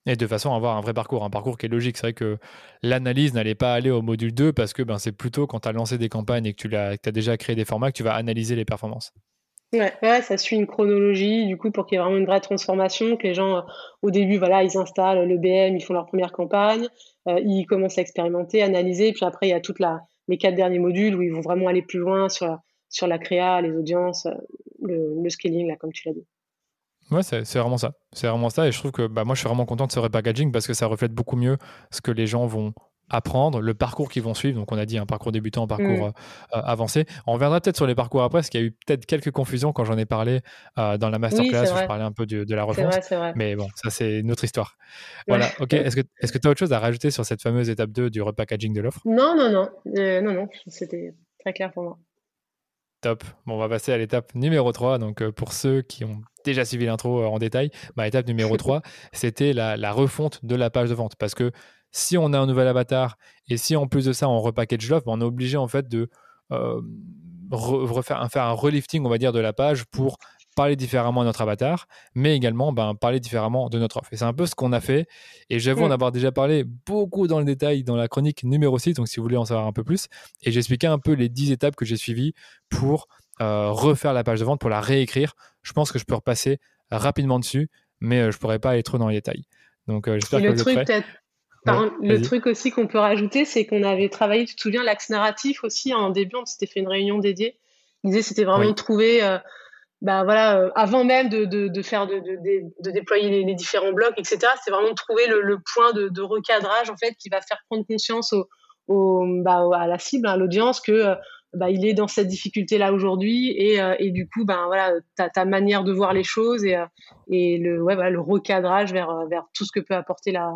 et de façon à avoir un vrai parcours, un parcours qui est logique. C'est vrai que l'analyse n'allait pas aller au module 2 parce que ben, c'est plutôt quand tu as lancé des campagnes et que tu as, déjà créé des formats que tu vas analyser les performances. Ouais, ça suit une chronologie, du coup, pour qu'il y ait vraiment une vraie transformation, que les gens, euh, au début, voilà, ils installent le BM, ils font leur première campagne, euh, ils commencent à expérimenter, analyser, puis après, il y a toutes les quatre derniers modules où ils vont vraiment aller plus loin sur la, sur la créa, les audiences, euh, le, le scaling, là, comme tu l'as dit. Ouais, c'est vraiment ça. C'est vraiment ça. Et je trouve que bah, moi, je suis vraiment content de ce repackaging parce que ça reflète beaucoup mieux ce que les gens vont apprendre, le parcours qu'ils vont suivre. Donc, on a dit un parcours débutant, un parcours mm. euh, euh, avancé. On reviendra peut-être sur les parcours après, parce qu'il y a eu peut-être quelques confusions quand j'en ai parlé euh, dans la masterclass où je parlais un peu de, la refonte. Mais bon, ça, c'est une autre histoire. Voilà. OK. Est-ce que tu as autre chose à rajouter sur cette fameuse étape 2 du repackaging de l'offre? Non, non, non. non, non. C'était très clair pour moi. Top. Bon, on va passer à l'étape numéro 3. Donc, pour ceux qui ont déjà suivi l'intro euh, en détail, ma étape numéro 3, c'était la, refonte de la page de vente. Parce que si on a un nouvel avatar et si en plus de ça on repackage l'offre, ben, on est obligé en fait de euh, refaire, faire un relifting, on va dire, de la page pour parler différemment à notre avatar, mais également ben, parler différemment de notre offre. Et c'est un peu ce qu'on a fait. Et j'avoue en avoir déjà parlé beaucoup dans le détail dans la chronique numéro 6, donc si vous voulez en savoir un peu plus. Et j'expliquais un peu les 10 étapes que j'ai suivies pour euh, refaire la page de vente, pour la réécrire. Je pense que je peux repasser rapidement dessus, mais euh, je pourrais pas aller trop dans les détails. Donc euh, j'espère que le truc, le truc aussi qu'on peut rajouter, c'est qu'on avait travaillé, tu te souviens, l'axe narratif aussi en début, on s'était fait une réunion dédiée. L'idée, c'était vraiment de trouver, bah, voilà, avant même de, de, faire, de, de, déployer les, différents blocs, etc. C'est vraiment de trouver le, point de, recadrage en fait qui va faire prendre conscience au, au bah, à la cible, à l'audience, que bah, il est dans cette difficulté-là aujourd'hui et, euh, et, du coup, ben voilà, ta, ta manière de voir les choses et, euh, et le, ouais, voilà, le recadrage vers, euh, vers tout ce que peut apporter la,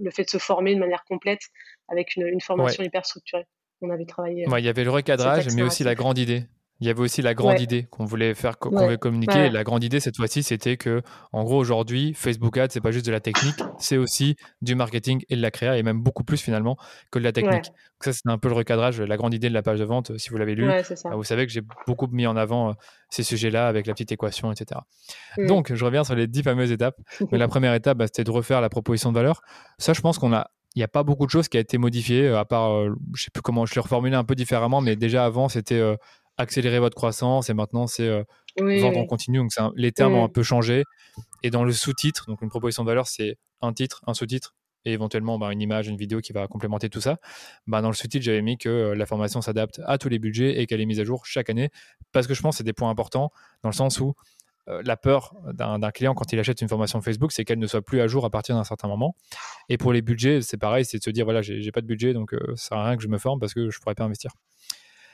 le fait de se former de manière complète avec une, une formation hyper structurée. On avait travaillé. il y avait le recadrage, mais aussi la grande idée. Il y avait aussi la grande idée qu'on voulait faire, qu'on voulait communiquer. la grande idée cette fois-ci, c'était que, en gros, aujourd'hui, Facebook Ads, c'est pas juste de la technique, c'est aussi du marketing et de la créa, et même beaucoup plus finalement que de la technique. Donc ça, c'est un peu le recadrage, la grande idée de la page de vente. Si vous l'avez lu, bah, vous savez que j'ai beaucoup mis en avant euh, ces sujets-là avec la petite équation, etc. Mm. Donc, je reviens sur les dix fameuses étapes. Mais la première étape, bah, c'était de refaire la proposition de valeur. Ça, je pense qu'on a il n'y a pas beaucoup de choses qui a été modifiées, euh, à part, je euh, je sais plus comment, je l'ai reformulé un peu différemment, mais déjà avant, c'était accélérer votre croissance et maintenant c'est euh, vendre en continu. Donc les termes ont un peu changé. Et dans le sous-titre, donc une proposition de valeur, c'est un titre, un sous-titre et éventuellement bah, une image, une vidéo qui va complémenter tout ça. Bah, dans le sous-titre, j'avais mis que euh, la formation s'adapte à tous les budgets et qu'elle est mise à jour chaque année parce que je pense que c'est des points importants dans le sens où euh, la peur d'un client quand il achète une formation Facebook, c'est qu'elle ne soit plus à jour à partir d'un certain moment. Et pour les budgets, c'est pareil, c'est de se dire voilà, j'ai pas de budget, donc ça sert à rien que je me forme parce que je pourrais pas investir.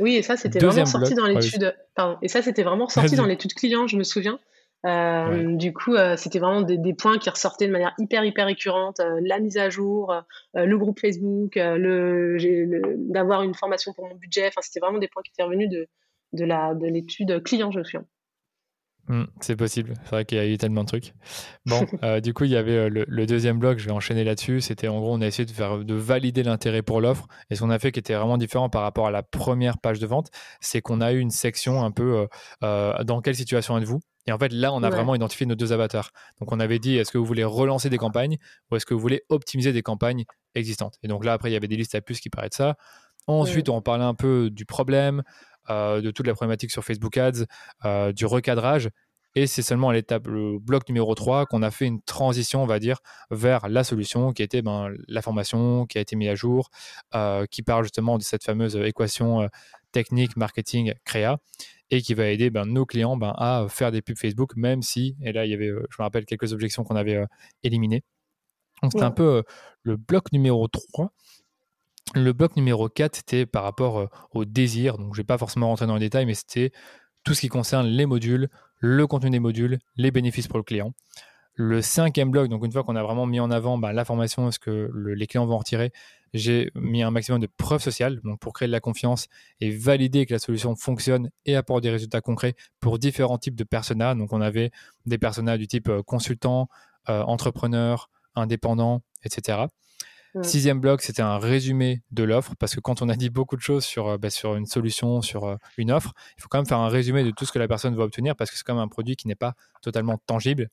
Oui, et ça, c'était vraiment sorti dans l'étude. Pardon. Et ça, c'était vraiment sorti dans l'étude client, je me souviens. Euh, du coup, euh, c'était vraiment des, points qui ressortaient de manière hyper, hyper récurrente. Euh, la mise à jour, le groupe Facebook, le, d'avoir une formation pour mon budget. Enfin, c'était vraiment des points qui étaient revenus de, de, la, de l'étude client, je me souviens. Mmh, c'est possible. C'est vrai qu'il y a eu tellement de trucs. Bon, euh, du coup, il y avait euh, le, deuxième bloc. Je vais enchaîner là-dessus. C'était en gros, on a essayé de faire de valider l'intérêt pour l'offre. Et ce qu'on a fait qui était vraiment différent par rapport à la première page de vente, c'est qu'on a eu une section un peu euh, dans quelle situation êtes-vous? Et en fait, là, on a vraiment identifié nos deux avatars. Donc, on avait dit est-ce que vous voulez relancer des campagnes ou est-ce que vous voulez optimiser des campagnes existantes? Et donc là, après, il y avait des listes à plus qui parlaient de ça. Ensuite, on parlait un peu du problème, de toute la problématique sur Facebook Ads, euh, du recadrage. Et c'est seulement à l'étape, le bloc numéro 3, qu'on a fait une transition, on va dire, vers la solution qui était ben, la formation qui a été mise à jour, euh, qui parle justement de cette fameuse équation technique, marketing, créa, et qui va aider ben, nos clients ben, à faire des pubs Facebook, même si, et là, il y avait, je me rappelle, quelques objections qu'on avait éliminées. Donc, c'était un peu le bloc numéro 3. Le bloc numéro 4, c'était par rapport euh, au désir. Donc, je ne vais pas forcément rentrer dans les détails, mais c'était tout ce qui concerne les modules, le contenu des modules, les bénéfices pour le client. Le cinquième bloc, donc une fois qu'on a vraiment mis en avant bah, la formation, ce que les clients vont en retirer, j'ai mis un maximum de preuves sociales donc pour créer de la confiance et valider que la solution fonctionne et apporte des résultats concrets pour différents types de personas. Donc on avait des personas du type euh, consultant, euh, entrepreneur, indépendant, etc. Sixième bloc, c'était un résumé de l'offre, parce que quand on a dit beaucoup de choses sur, euh, bah, sur une solution, sur euh, une offre, il faut quand même faire un résumé de tout ce que la personne va obtenir, parce que c'est quand même un produit qui n'est pas totalement tangible.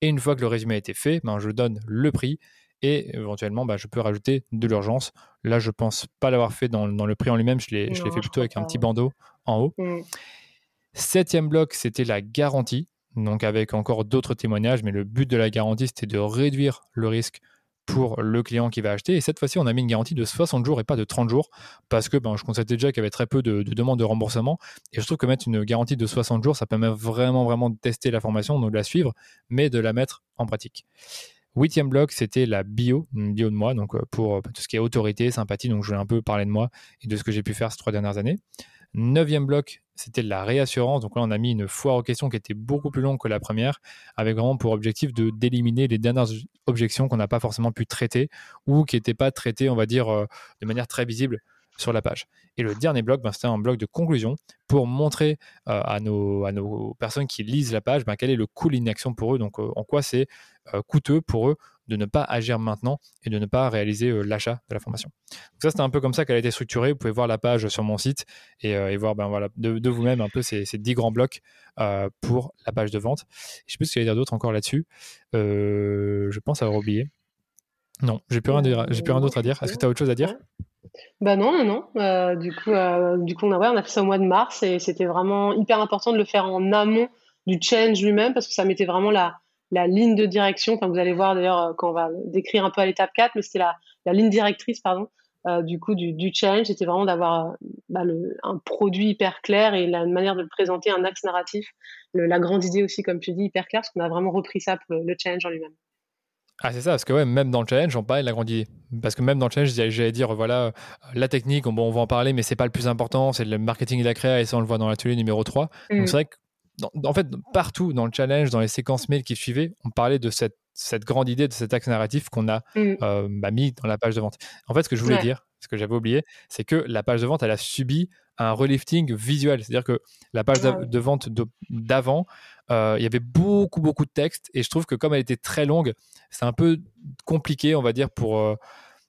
Et une fois que le résumé a été fait, ben, je donne le prix et éventuellement, ben, je peux rajouter de l'urgence. Là, je pense pas l'avoir fait dans, le prix en lui-même, je l'ai fait plutôt avec un petit bandeau en haut. Mmh. Septième bloc, c'était la garantie, donc avec encore d'autres témoignages, mais le but de la garantie, c'était de réduire le risque pour le client qui va acheter. Et cette fois-ci, on a mis une garantie de 60 jours et pas de 30 jours parce que ben, je constatais déjà qu'il y avait très peu de, demandes de remboursement. Et je trouve que mettre une garantie de 60 jours, ça permet vraiment, vraiment de tester la formation, de la suivre, mais de la mettre en pratique. Huitième bloc, c'était la bio, bio de moi, donc euh, pour tout ce qui est autorité, sympathie. Donc je vais un peu parler de moi et de ce que j'ai pu faire ces trois dernières années. Neuvième bloc, c'était la réassurance. Donc là, on a mis une foire aux questions qui était beaucoup plus longue que la première, avec vraiment pour objectif de d'éliminer les dernières objections qu'on n'a pas forcément pu traiter ou qui n'étaient pas traitées, on va dire, euh, de manière très visible sur la page. Et le dernier bloc, ben, c'était un bloc de conclusion pour montrer euh, à, nos, personnes qui lisent la page ben, quel est le coût de l'inaction pour eux, donc euh, en quoi c'est coûteux pour eux de ne pas agir maintenant et de ne pas réaliser euh, l'achat de la formation. Donc ça, c'était un peu comme ça qu'elle a été structurée. Vous pouvez voir la page sur mon site et, euh, voir ben, voilà, de, vous-même un peu ces, ces 10 grands blocs euh, pour la page de vente. Je sais plus ce qu'il y a d'autre encore là-dessus. je pense avoir oublié. Non, j'ai plus rien, d'autre à dire. Est-ce que tu as autre chose à dire? Bah non, non, non. du coup, du coup on, a, on a fait ça au mois de mars et c'était vraiment hyper important de le faire en amont du change lui-même parce que ça mettait vraiment la, la ligne de direction. Enfin, vous allez voir d'ailleurs euh, quand on va décrire un peu à l'étape 4, mais c'était la, la, ligne directrice, pardon, euh, du coup du, du challenge, c'était vraiment d'avoir euh, bah, un produit hyper clair et la manière de le présenter, un axe narratif, la grande idée aussi, comme tu dis, hyper clair, parce qu'on a vraiment repris ça pour le, challenge en lui-même. Ah, c'est ça, parce que ouais, même dans le challenge, on parlait de la grande idée. Parce que même dans le challenge, j'allais dire, voilà, la technique, bon, on va en parler, mais c'est pas le plus important, c'est le marketing et la créa, et ça, on le voit dans l'atelier numéro 3. Donc, mm. c'est vrai que, en fait, partout dans le challenge, dans les séquences mails qui suivaient, on parlait de cette, cette grande idée, de cet axe narratif qu'on a mm. euh, bah, mis dans la page de vente. En fait, ce que je voulais dire, ce que j'avais oublié, c'est que la page de vente, elle a subi un relifting visuel. C'est-à-dire que la page de, vente d'avant, euh, il y avait beaucoup, beaucoup de texte. Et je trouve que comme elle était très longue, c'est un peu compliqué, on va dire, pour euh,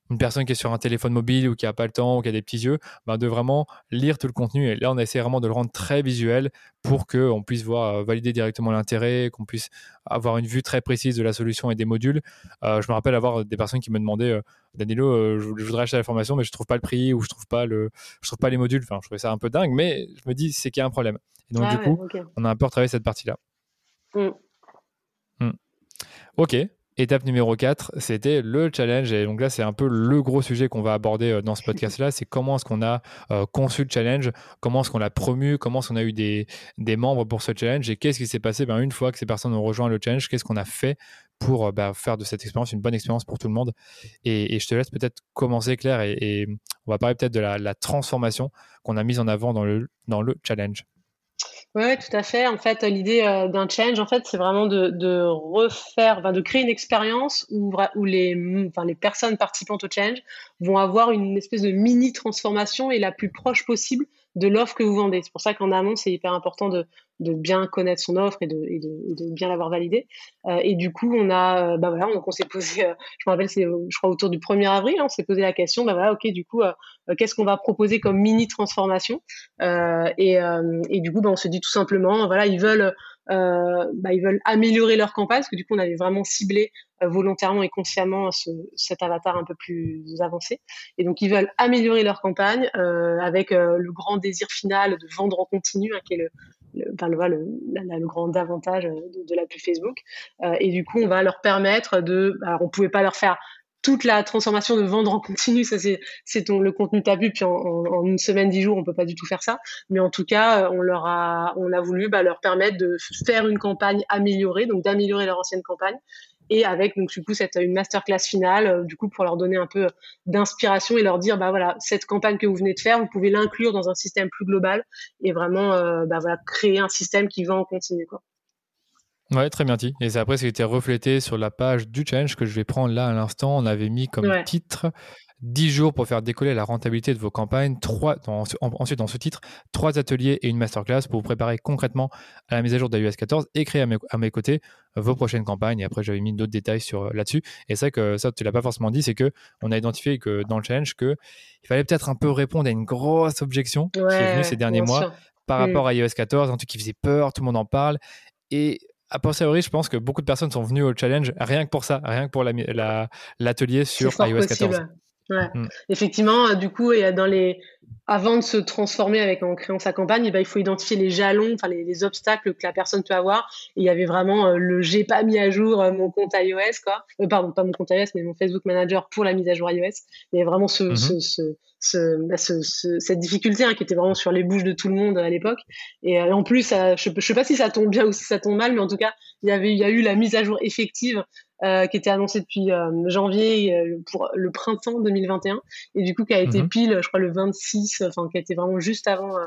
une personne qui est sur un téléphone mobile ou qui n'a pas le temps ou qui a des petits yeux, ben de vraiment lire tout le contenu. Et là, on essaie vraiment de le rendre très visuel pour qu'on puisse voir, euh, valider directement l'intérêt, qu'on puisse avoir une vue très précise de la solution et des modules. je me rappelle avoir des personnes qui me demandaient Danilo, je, voudrais acheter la formation, mais je trouve pas le prix ou je trouve pas le, je trouve pas les modules. Enfin, je trouvais ça un peu dingue, mais je me dis c'est qu'il y a un problème. Et donc ah du coup, on a un peu retravaillé cette partie-là. Mm. Mm. Ok. Étape numéro 4, c'était le challenge. Et donc là, c'est un peu le gros sujet qu'on va aborder euh, dans ce podcast-là. C'est comment est-ce qu'on a euh, conçu le challenge, comment est-ce qu'on l'a promu, comment est-ce qu'on a eu des, des, membres pour ce challenge? Et qu'est-ce qui s'est passé? Ben, une fois que ces personnes ont rejoint le challenge, qu'est-ce qu'on a fait pour euh, ben, faire de cette expérience une bonne expérience pour tout le monde? Et, je te laisse peut-être commencer, Claire, et, on va parler peut-être de la, la transformation qu'on a mise en avant dans le, dans le challenge. Oui, tout à fait. En fait, l'idée euh, d'un change, en fait, c'est vraiment de, refaire, de créer une expérience où, où les, enfin, les personnes participantes au change vont avoir une espèce de mini transformation et la plus proche possible de l'offre que vous vendez. C'est pour ça qu'en amont, c'est hyper important de, de, bien connaître son offre et de, et de, de bien l'avoir validée. Euh, et du coup, on a, euh, bah voilà, donc on s'est posé, euh, je me rappelle, c'est, je crois, autour du 1er avril, hein, on s'est posé la question, bah voilà, ok, du coup, qu'est-ce qu'on va proposer comme mini transformation? Et, et, du coup, bah, on se dit tout simplement, voilà, ils veulent euh, bah, ils veulent améliorer leur campagne parce que du coup on avait vraiment ciblé euh, volontairement et consciemment ce, cet avatar un peu plus avancé. Et donc ils veulent améliorer leur campagne euh, avec le grand désir final de vendre en continu hein, qui est le, enfin, le, le, grand avantage de, de la pub Facebook et du coup on va leur permettre de alors on pouvait pas leur faire toute la transformation de vendre en continu, ça c'est le contenu tabu. Puis en, une semaine, dix jours, on peut pas du tout faire ça. Mais en tout cas, on leur a on a voulu bah, leur permettre de faire une campagne améliorée, donc d'améliorer leur ancienne campagne et avec donc du coup cette une masterclass finale euh, du coup pour leur donner un peu d'inspiration et leur dire bah voilà cette campagne que vous venez de faire vous pouvez l'inclure dans un système plus global et vraiment euh, bah créer un système qui va en continu. Ouais, très bien dit. Et c'est après, ce qui était reflété sur la page du challenge que je vais prendre là à l'instant. On avait mis comme titre 10 jours pour faire décoller la rentabilité de vos campagnes. Trois, ensuite, dans ce titre, trois ateliers et une masterclass pour vous préparer concrètement à la mise à jour d'iOS 14 et créer à mes, côtés vos prochaines campagnes. Et après, j'avais mis d'autres détails sur là-dessus. Et c'est vrai que ça, tu l'as pas forcément dit, c'est que on a identifié que dans le challenge que il fallait peut-être un peu répondre à une grosse objection qui est venue ces derniers mois par mm. rapport à iOS 14, un truc qui faisait peur, tout le monde en parle. Et a posteriori, je pense que beaucoup de personnes sont venues au challenge rien que pour ça, rien que pour l'atelier la, sur iOS 14. Ouais. Mm. Effectivement, euh, du coup, et dans les, avant de se transformer avec en créant sa campagne, eh ben, il faut identifier les jalons, enfin les, les, obstacles que la personne peut avoir. Et il y avait vraiment euh, le j'ai pas mis à jour euh, mon compte iOS, quoi. pardon, pas mon compte iOS, mais mon Facebook Manager pour la mise à jour iOS. Il y avait vraiment ce, mm-hmm. ce, ce, bah, ce, cette difficulté hein, qui était vraiment sur les bouches de tout le monde à l'époque. Et en plus, je, je sais pas si ça tombe bien ou si ça tombe mal, mais en tout cas, il y avait, il y a eu la mise à jour effective euh, qui était annoncé depuis euh, janvier euh, pour le printemps 2021 et du coup qui a été mhm. pile, je crois le 26, enfin qui a été vraiment juste avant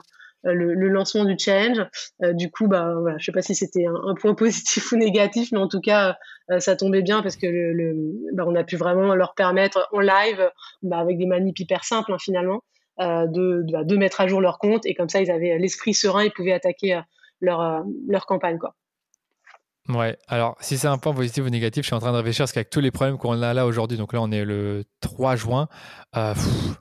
le, le, lancement du challenge. du coup, bah voilà, je sais pas si c'était un, point positif ou négatif, mais en tout cas, ça tombait bien parce que le, le bah, on a pu vraiment leur permettre en live, bah, avec des manips hyper simples hein, finalement, de, de, bah, de, mettre à jour leur compte et comme ça, ils avaient l'esprit serein, ils pouvaient attaquer leur leur campagne quoi. Ouais, alors si c'est un point positif ou négatif, je suis en train de réfléchir parce qu'avec tous les problèmes qu'on a là aujourd'hui, donc là on est le 3 juin, euh,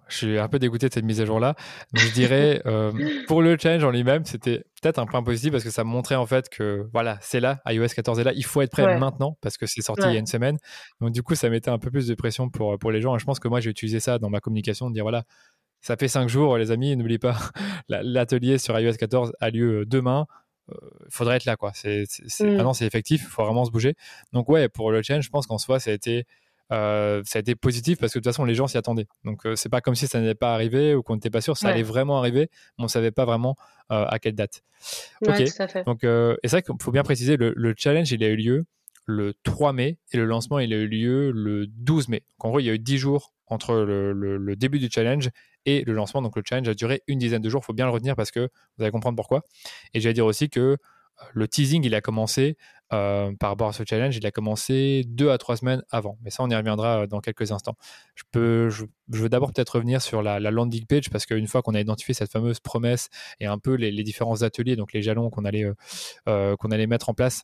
je suis un peu dégoûté de cette mise à jour là. Donc je dirais euh, pour le challenge en lui-même, c'était peut-être un point positif parce que ça montrait en fait que voilà, c'est là, iOS 14 est là, il faut être prêt maintenant parce que c'est sorti il y a une semaine. Donc du coup, ça mettait un peu plus de pression pour, pour les gens et je pense que moi j'ai utilisé ça dans ma communication, de dire voilà, ça fait 5 jours les amis, n'oubliez pas, l'atelier sur iOS 14 a lieu demain euh, faudrait être là quoi. C'est, mm. Maintenant c'est effectif, il faut vraiment se bouger. Donc ouais, pour le challenge, je pense qu'en soi ça a été euh, ça a été positif parce que de toute façon les gens s'y attendaient. Donc euh, c'est pas comme si ça n'allait pas arriver ou qu'on n'était pas sûr, ça allait vraiment arriver, mais on savait pas vraiment à quelle date. ok. Donc et c'est vrai qu'il faut bien préciser le, challenge il a eu lieu le 3 mai et le lancement il a eu lieu le 12 mai. Donc en gros, il y a eu 10 jours entre le, début du challenge et le lancement. Donc le challenge a duré une dizaine de jours. Il faut bien le retenir parce que vous allez comprendre pourquoi. Et je vais dire aussi que euh, le teasing, il a commencé euh, par rapport à ce challenge, il a commencé deux à trois semaines avant. Mais ça, on y reviendra euh, dans quelques instants. Je, veux d'abord peut-être revenir sur la, landing page parce qu'une fois qu'on a identifié cette fameuse promesse et un peu les, différents ateliers, donc les jalons qu'on allait, qu'on allait mettre en place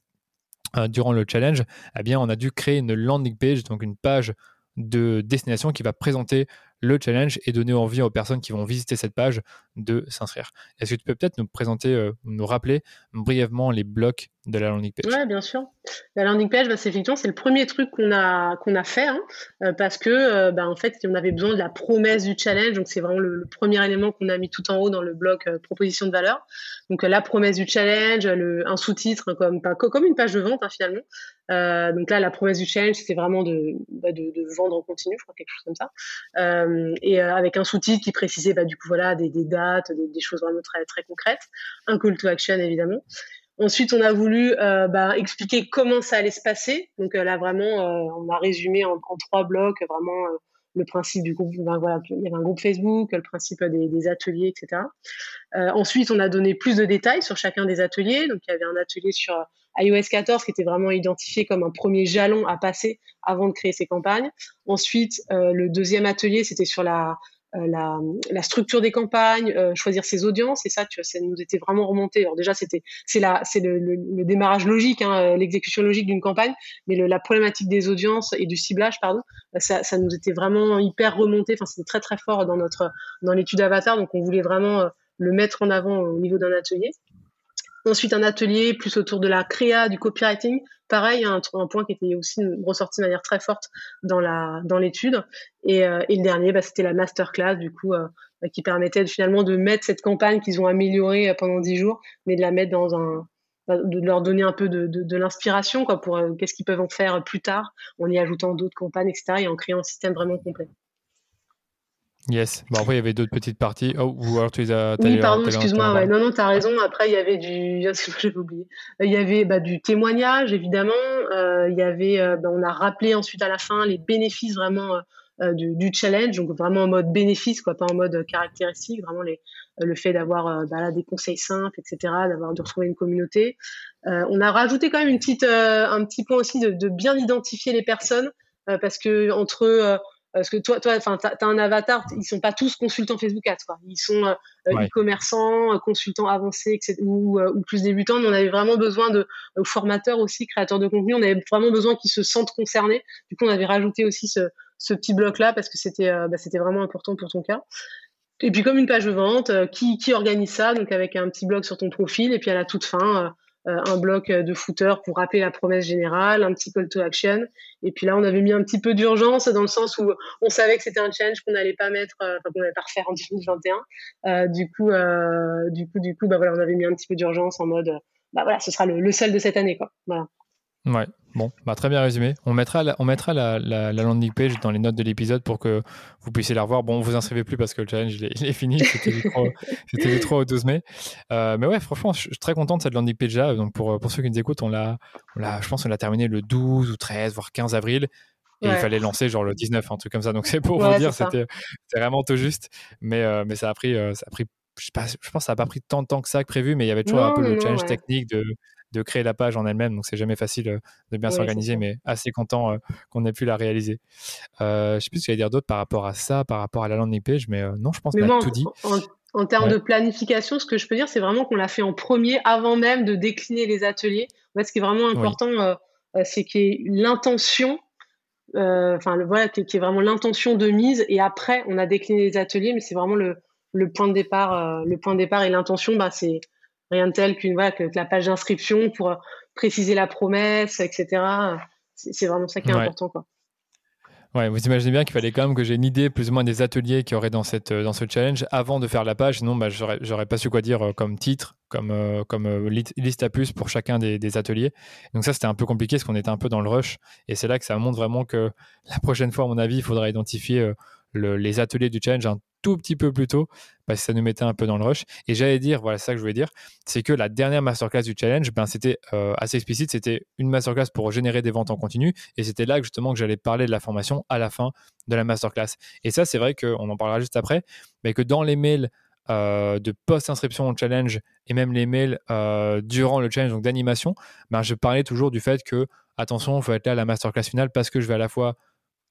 durant le challenge, eh bien, on a dû créer une landing page, donc une page de destination qui va présenter le challenge et donner envie aux personnes qui vont visiter cette page de s'inscrire. Est-ce que tu peux peut-être nous présenter, euh, nous rappeler brièvement les blocs de la landing page Oui, bien sûr. La landing page, bah, c'est effectivement c'est le premier truc qu'on a qu'on a fait hein, euh, parce que euh, bah, en fait on avait besoin de la promesse du challenge, donc c'est vraiment le, premier élément qu'on a mis tout en haut dans le bloc proposition de valeur. Donc la promesse du challenge, le, un sous-titre hein, comme comme une page de vente hein, finalement. donc là la promesse du challenge c'était vraiment de, bah, de, de, vendre en continu, je crois quelque chose comme ça. Euh, et euh, avec un sous-titre qui précisait bah, du coup voilà des, dates, des, choses vraiment très très concrètes, un call to action évidemment. Ensuite, on a voulu euh, bah, expliquer comment ça allait se passer. Donc là, vraiment, on a résumé en, trois blocs vraiment le principe du groupe. Ben, il y avait un groupe Facebook, le principe des, des ateliers, etc. ensuite, on a donné plus de détails sur chacun des ateliers. Donc, il y avait un atelier sur iOS 14 qui était vraiment identifié comme un premier jalon à passer avant de créer ses campagnes. Ensuite, euh, le deuxième atelier, c'était sur la, euh, la, la, structure des campagnes, euh, choisir ses audiences, et ça, ça nous était vraiment remonté. Alors déjà, c'était c'est c'est le, démarrage logique, hein, l'exécution logique d'une campagne, mais la problématique des audiences et du ciblage, pardon, ça, ça nous était vraiment hyper remonté. Enfin, c'était très très fort dans notre dans l'étude Avatar, donc on voulait vraiment le mettre en avant au niveau d'un atelier. Ensuite, un atelier plus autour de la créa, du copywriting. Pareil, un, point qui était aussi ressorti de manière très forte dans l'étude. Et, euh, et, le dernier, bah, c'était la masterclass, du coup, euh, bah, qui permettait finalement de mettre cette campagne qu'ils ont améliorée euh, pendant dix jours, mais de la mettre dans un bah, de leur donner un peu de l'inspiration quoi pour qu'est-ce qu'ils peuvent en faire plus tard en y ajoutant d'autres campagnes etc et en créant un système vraiment complet. Yes. Bon, après, il y avait d'autres petites parties. Oh, ou alors tu les as. Oui, pardon, excuse-moi. Ouais. Non, non, tu as raison. Après, il y avait du. J'avais oublié. Il y avait bah, du témoignage, évidemment. Euh, il y avait. Euh, bah, on a rappelé ensuite à la fin les bénéfices vraiment euh, du, du, challenge. Donc, vraiment en mode bénéfice, quoi, pas en mode caractéristique. Vraiment, les, le fait d'avoir bah, des conseils simples, etc., d'avoir de retrouver une communauté. on a rajouté quand même une petite, un petit point aussi de, de bien identifier les personnes. parce que entre parce que toi, toi, enfin, t'as as un avatar. Ils sont pas tous consultants Facebook Ads, quoi. Ils sont euh, euh, e-commerçants, euh, consultants avancés, etc., ou, ou, plus débutants. Mais on avait vraiment besoin de formateurs aussi, créateurs de contenu. On avait vraiment besoin qu'ils se sentent concernés. Du coup, on avait rajouté aussi ce, ce petit bloc là parce que c'était, bah, c'était vraiment important pour ton cas. Et puis comme une page de vente, qui, qui organise ça? Donc avec un petit bloc sur ton profil et puis à la toute fin un bloc de footer pour rappeler la promesse générale, un petit call to action. Et puis là, on avait mis un petit peu d'urgence dans le sens où on savait que c'était un challenge qu'on n'allait pas mettre, euh, enfin qu'on n'allait pas refaire en 2021. Euh, du coup, euh, du coup, du coup, bah voilà, on avait mis un petit peu d'urgence en mode, bah voilà, ce sera le, le seul de cette année, quoi. Voilà. Ouais, bon, bah, très bien résumé. On mettra, la, on mettra la, la, landing page dans les notes de l'épisode pour que vous puissiez la revoir. Bon, vous inscrivez plus parce que le challenge il est, fini, c'était du, 3, au 12 mai. Euh, mais ouais, franchement, je suis très content de cette landing page là. Donc pour, pour ceux qui nous écoutent, on l'a, je pense qu'on l'a terminé le 12 ou 13, voire 15 avril. Et il fallait lancer genre le 19, un truc comme ça. Donc c'est pour vous dire, c'était vraiment tout juste. Mais, euh, mais ça a pris, euh, ça a pris je, pas, je pense que ça n'a pas pris tant de temps que ça que prévu, mais il y avait toujours un peu le challenge technique de de créer la page en elle-même. Donc, c'est jamais facile euh, de bien s'organiser, mais assez content euh, qu'on ait pu la réaliser. Euh, je sais plus ce qu'il y a dire d'autre par rapport à ça, par rapport à la landing page, mais non, je pense qu'on a tout dit. En, termes de planification, ce que je peux dire, c'est vraiment qu'on l'a fait en premier avant même de décliner les ateliers. En ce qui est vraiment important, c'est qu'il y ait l'intention enfin voilà, qui est vraiment l'intention de mise et après on a décliné les ateliers, mais c'est vraiment le, le point de départ, le point de départ et l'intention, bah c'est rien de tel qu'une voilà, que, la page d'inscription pour euh, préciser la promesse, etc. C'est vraiment ça qui est important. Quoi. Ouais, vous imaginez bien qu'il fallait quand même que j'ai une idée plus ou moins des ateliers qu'il y aurait dans, cette, euh, dans ce challenge avant de faire la page. Sinon, bah, j'aurais pas su quoi dire euh, comme titre, comme, comme liste à puce pour chacun des, ateliers. Donc ça, c'était un peu compliqué parce qu'on était un peu dans le rush. Et c'est là que ça montre vraiment que la prochaine fois, à mon avis, il faudra identifier les ateliers du challenge un tout petit peu plus tôt parce que ça nous mettait un peu dans le rush. Et j'allais dire, voilà, ça que je voulais dire, c'est que la dernière masterclass du challenge, ben, c'était euh, assez explicite. C'était une masterclass pour générer des ventes en continu. Et c'était là justement que j'allais parler de la formation à la fin de la masterclass. Et ça, c'est vrai qu'on en parlera juste après, mais que dans les mails euh, de post-inscription au challenge et même les mails euh, durant le challenge, donc d'animation, ben, je parlais toujours du fait que, attention, il faut être là à la masterclass finale parce que je vais à la fois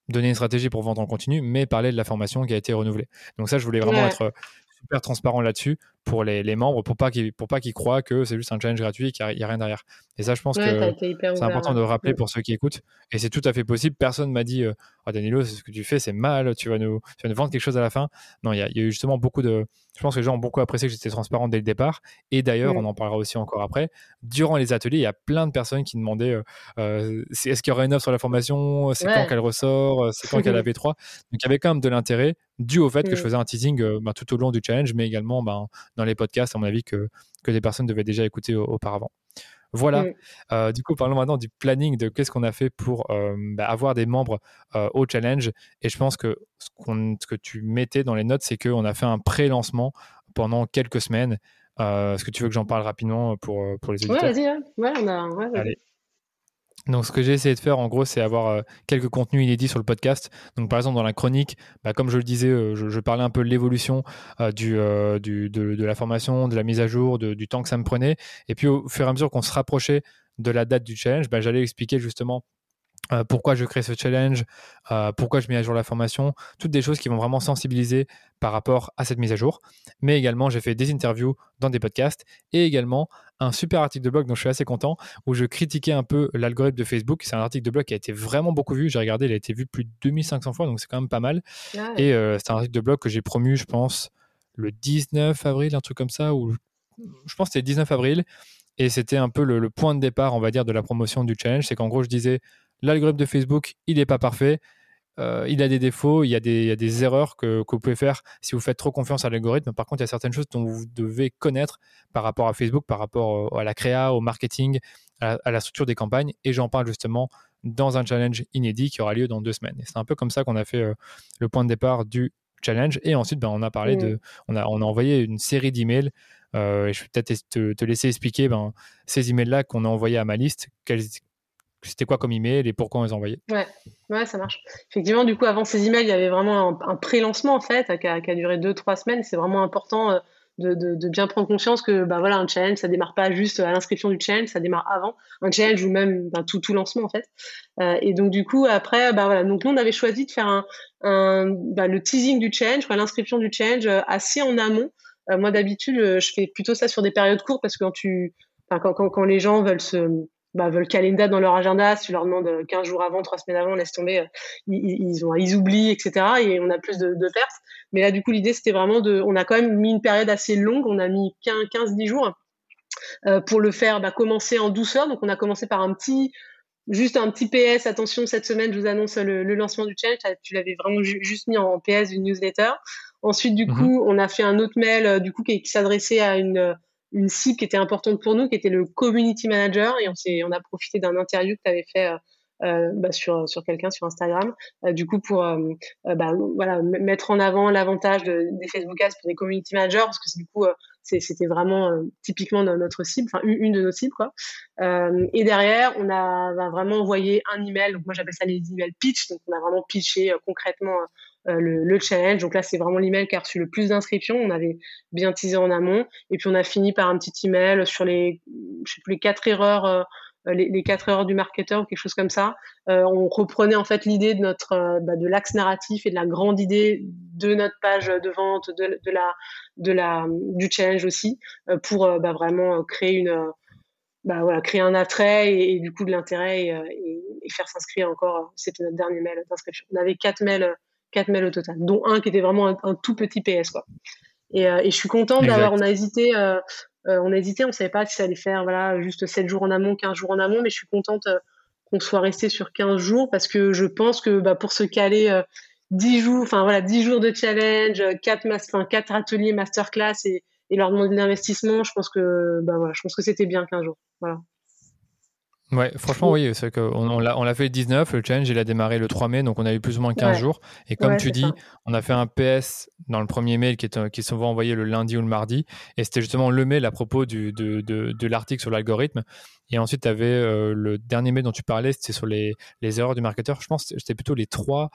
donner une stratégie pour vendre en continu, mais parler de la formation qui a été renouvelée. Donc ça, je voulais vraiment être super transparent là-dessus pour les, les, membres, pour pas qu'ils pour pas qu'ils croient que c'est juste un challenge gratuit et qu'il n'y a, rien derrière. Et ça, je pense que c'est important de rappeler pour ceux qui écoutent. Et c'est tout à fait possible. Personne m'a dit, euh, oh, Danilo, ce que tu fais, c'est mal, tu vas, nous, tu vas nous vendre quelque chose à la fin. Non, il y, a, eu justement beaucoup de. Je pense que les gens ont beaucoup apprécié que j'étais transparent dès le départ. Et d'ailleurs, on mm. en parlera aussi encore après. Durant les ateliers, il y a plein de personnes qui demandaient euh, euh, est-ce qu'il y aurait une offre sur la formation C'est quand qu'elle ressort C'est quand qu'elle avait trois? Donc il y avait quand même de l'intérêt dû au fait que je mm. faisais un teasing bah, tout au long du challenge, mais également bah, dans les podcasts, à mon avis, que, que des personnes devaient déjà écouter auparavant. Voilà. Euh, du coup, parlons maintenant du planning de qu'est-ce qu'on a fait pour euh, bah, avoir des membres euh, au challenge. Et je pense que ce, ce, que tu mettais dans les notes, c'est qu'on a fait un pré-lancement pendant quelques semaines. Est-ce que tu veux que j'en parle rapidement pour, pour les auditeurs? Ouais, vas-y. Hein. Ouais, on a... ouais, Allez. Donc, ce que j'ai essayé de faire, en gros, c'est avoir euh, quelques contenus inédits sur le podcast. Donc, par exemple, dans la chronique, bah, comme je le disais, euh, je, parlais un peu de l'évolution euh, de, la formation, de la mise à jour, du temps que ça me prenait. Et puis, au fur et à mesure qu'on se rapprochait de la date du challenge, bah, j'allais expliquer justement euh, pourquoi je crée ce challenge, euh, pourquoi je mets à jour la formation, toutes des choses qui vont vraiment sensibiliser par rapport à cette mise à jour. Mais également, j'ai fait des interviews dans des podcasts et également un super article de blog dont je suis assez content où je critiquais un peu l'algorithme de Facebook. C'est un article de blog qui a été vraiment beaucoup vu. J'ai regardé, il a été vu plus de 2500 fois, donc c'est quand même pas mal. Et euh, c'est un article de blog que j'ai promu, je pense, le 19 avril, un truc comme ça, ou je pense que c'était le 19 avril. Et c'était un peu le, le, point de départ, on va dire, de la promotion du challenge. C'est qu'en gros, je disais, L'algorithme de Facebook, il n'est pas parfait. Euh, il a des défauts, il y a des, erreurs que, vous pouvez faire si vous faites trop confiance à l'algorithme. Par contre, il y a certaines choses dont vous devez connaître par rapport à Facebook, par rapport à la créa, au marketing, à, la structure des campagnes. Et j'en parle justement dans un challenge inédit qui aura lieu dans deux semaines. c'est un peu comme ça qu'on a fait euh, le point de départ du challenge. Et ensuite, ben, on a parlé de, on a, on a envoyé une série d'emails. Euh, et je vais peut-être te, laisser expliquer ben, ces emails-là qu'on a envoyés à ma liste, quels, c'était quoi comme email et pourquoi on les envoyait. Ouais. ouais, ça marche. Effectivement, du coup, avant ces emails, il y avait vraiment un, pré-lancement en fait, qui a, duré deux, trois semaines. C'est vraiment important euh, de, bien prendre conscience que bah, voilà, un challenge, ça démarre pas juste à l'inscription du challenge, ça démarre avant. Un challenge ou même ben, tout, tout lancement en fait. Euh, et donc, du coup, après, bah, voilà. Donc, nous, on avait choisi de faire un bah, le teasing du challenge, l'inscription du challenge euh, assez en amont. moi, d'habitude, je fais plutôt ça sur des périodes courtes parce que quand tu. Quand, quand, quand les gens veulent se, bah, veulent caler une date dans leur agenda, si tu leur demandes 15 euh, jours avant, 3 semaines avant, laisse tomber, euh, ils, ont, ils oublient, etc. Et on a plus de, de pertes. Mais là, du coup, l'idée, c'était vraiment de. On a quand même mis une période assez longue, on a mis 15-10 jours euh, pour le faire bah, commencer en douceur. Donc, on a commencé par un petit. Juste un petit PS, attention, cette semaine, je vous annonce le, lancement du challenge. Tu l'avais vraiment juste mis en PS d'une newsletter. Ensuite, du mhm. coup, on a fait un autre mail du coup, qui s'adressait à une une cible qui était importante pour nous, qui était le community manager. Et on, on a profité d'un interview que tu avais fait euh, euh, bah, sur, sur quelqu'un sur Instagram, euh, du coup pour bah, voilà, mettre en avant l'avantage de, des Facebook Ads pour des community managers, parce que du coup c'était vraiment typiquement notre cible, enfin une, de nos cibles quoi. et derrière, on a vraiment envoyé un email, donc moi j'appelle ça les emails pitch, donc on a vraiment pitché concrètement euh, le, challenge. Donc là, c'est vraiment l'email qui a reçu le plus d'inscriptions. On avait bien teasé en amont. Et puis, on a fini par un petit email sur les, je sais plus, les quatre erreurs, euh, les, quatre erreurs du marketeur ou quelque chose comme ça. Euh, on reprenait en fait l'idée de notre, bah, de l'axe narratif et de la grande idée de notre page de vente, de la, de la, du challenge aussi, pour bah, vraiment créer une, bah, voilà, créer un attrait et, du coup de l'intérêt et, et, faire s'inscrire encore. C'était notre dernier mail d'inscription. On avait quatre mails quatre mails au total, dont un qui était vraiment un, tout petit PS quoi. Et, euh, et je suis contente d'avoir, on a hésité, euh, euh, on a hésité, on savait pas si ça allait faire voilà juste 7 jours en amont, 15 jours en amont, mais je suis contente qu'on soit resté sur 15 jours parce que je pense que bah, pour se caler 10 jours, enfin voilà, 10 jours de challenge, 4 enfin, quatre ateliers masterclass et, et leur demander de l'investissement, je pense que bah voilà, je pense que c'était bien 15 jours. Voilà. Ouais, franchement, oui, c'est qu'on on, on l'a fait le 19, le challenge, il a démarré le 3 mai, donc on a eu plus ou moins 15 jours. Et comme tu dis, on a fait un PS dans le premier mail qui est, qui est souvent envoyé le lundi ou le mardi, et c'était justement le mail à propos du, de, de, de l'article sur l'algorithme. Et ensuite, tu avais euh, le dernier mail dont tu parlais, c'était sur les, les, erreurs du marketeur. Je pense que c'était plutôt les trois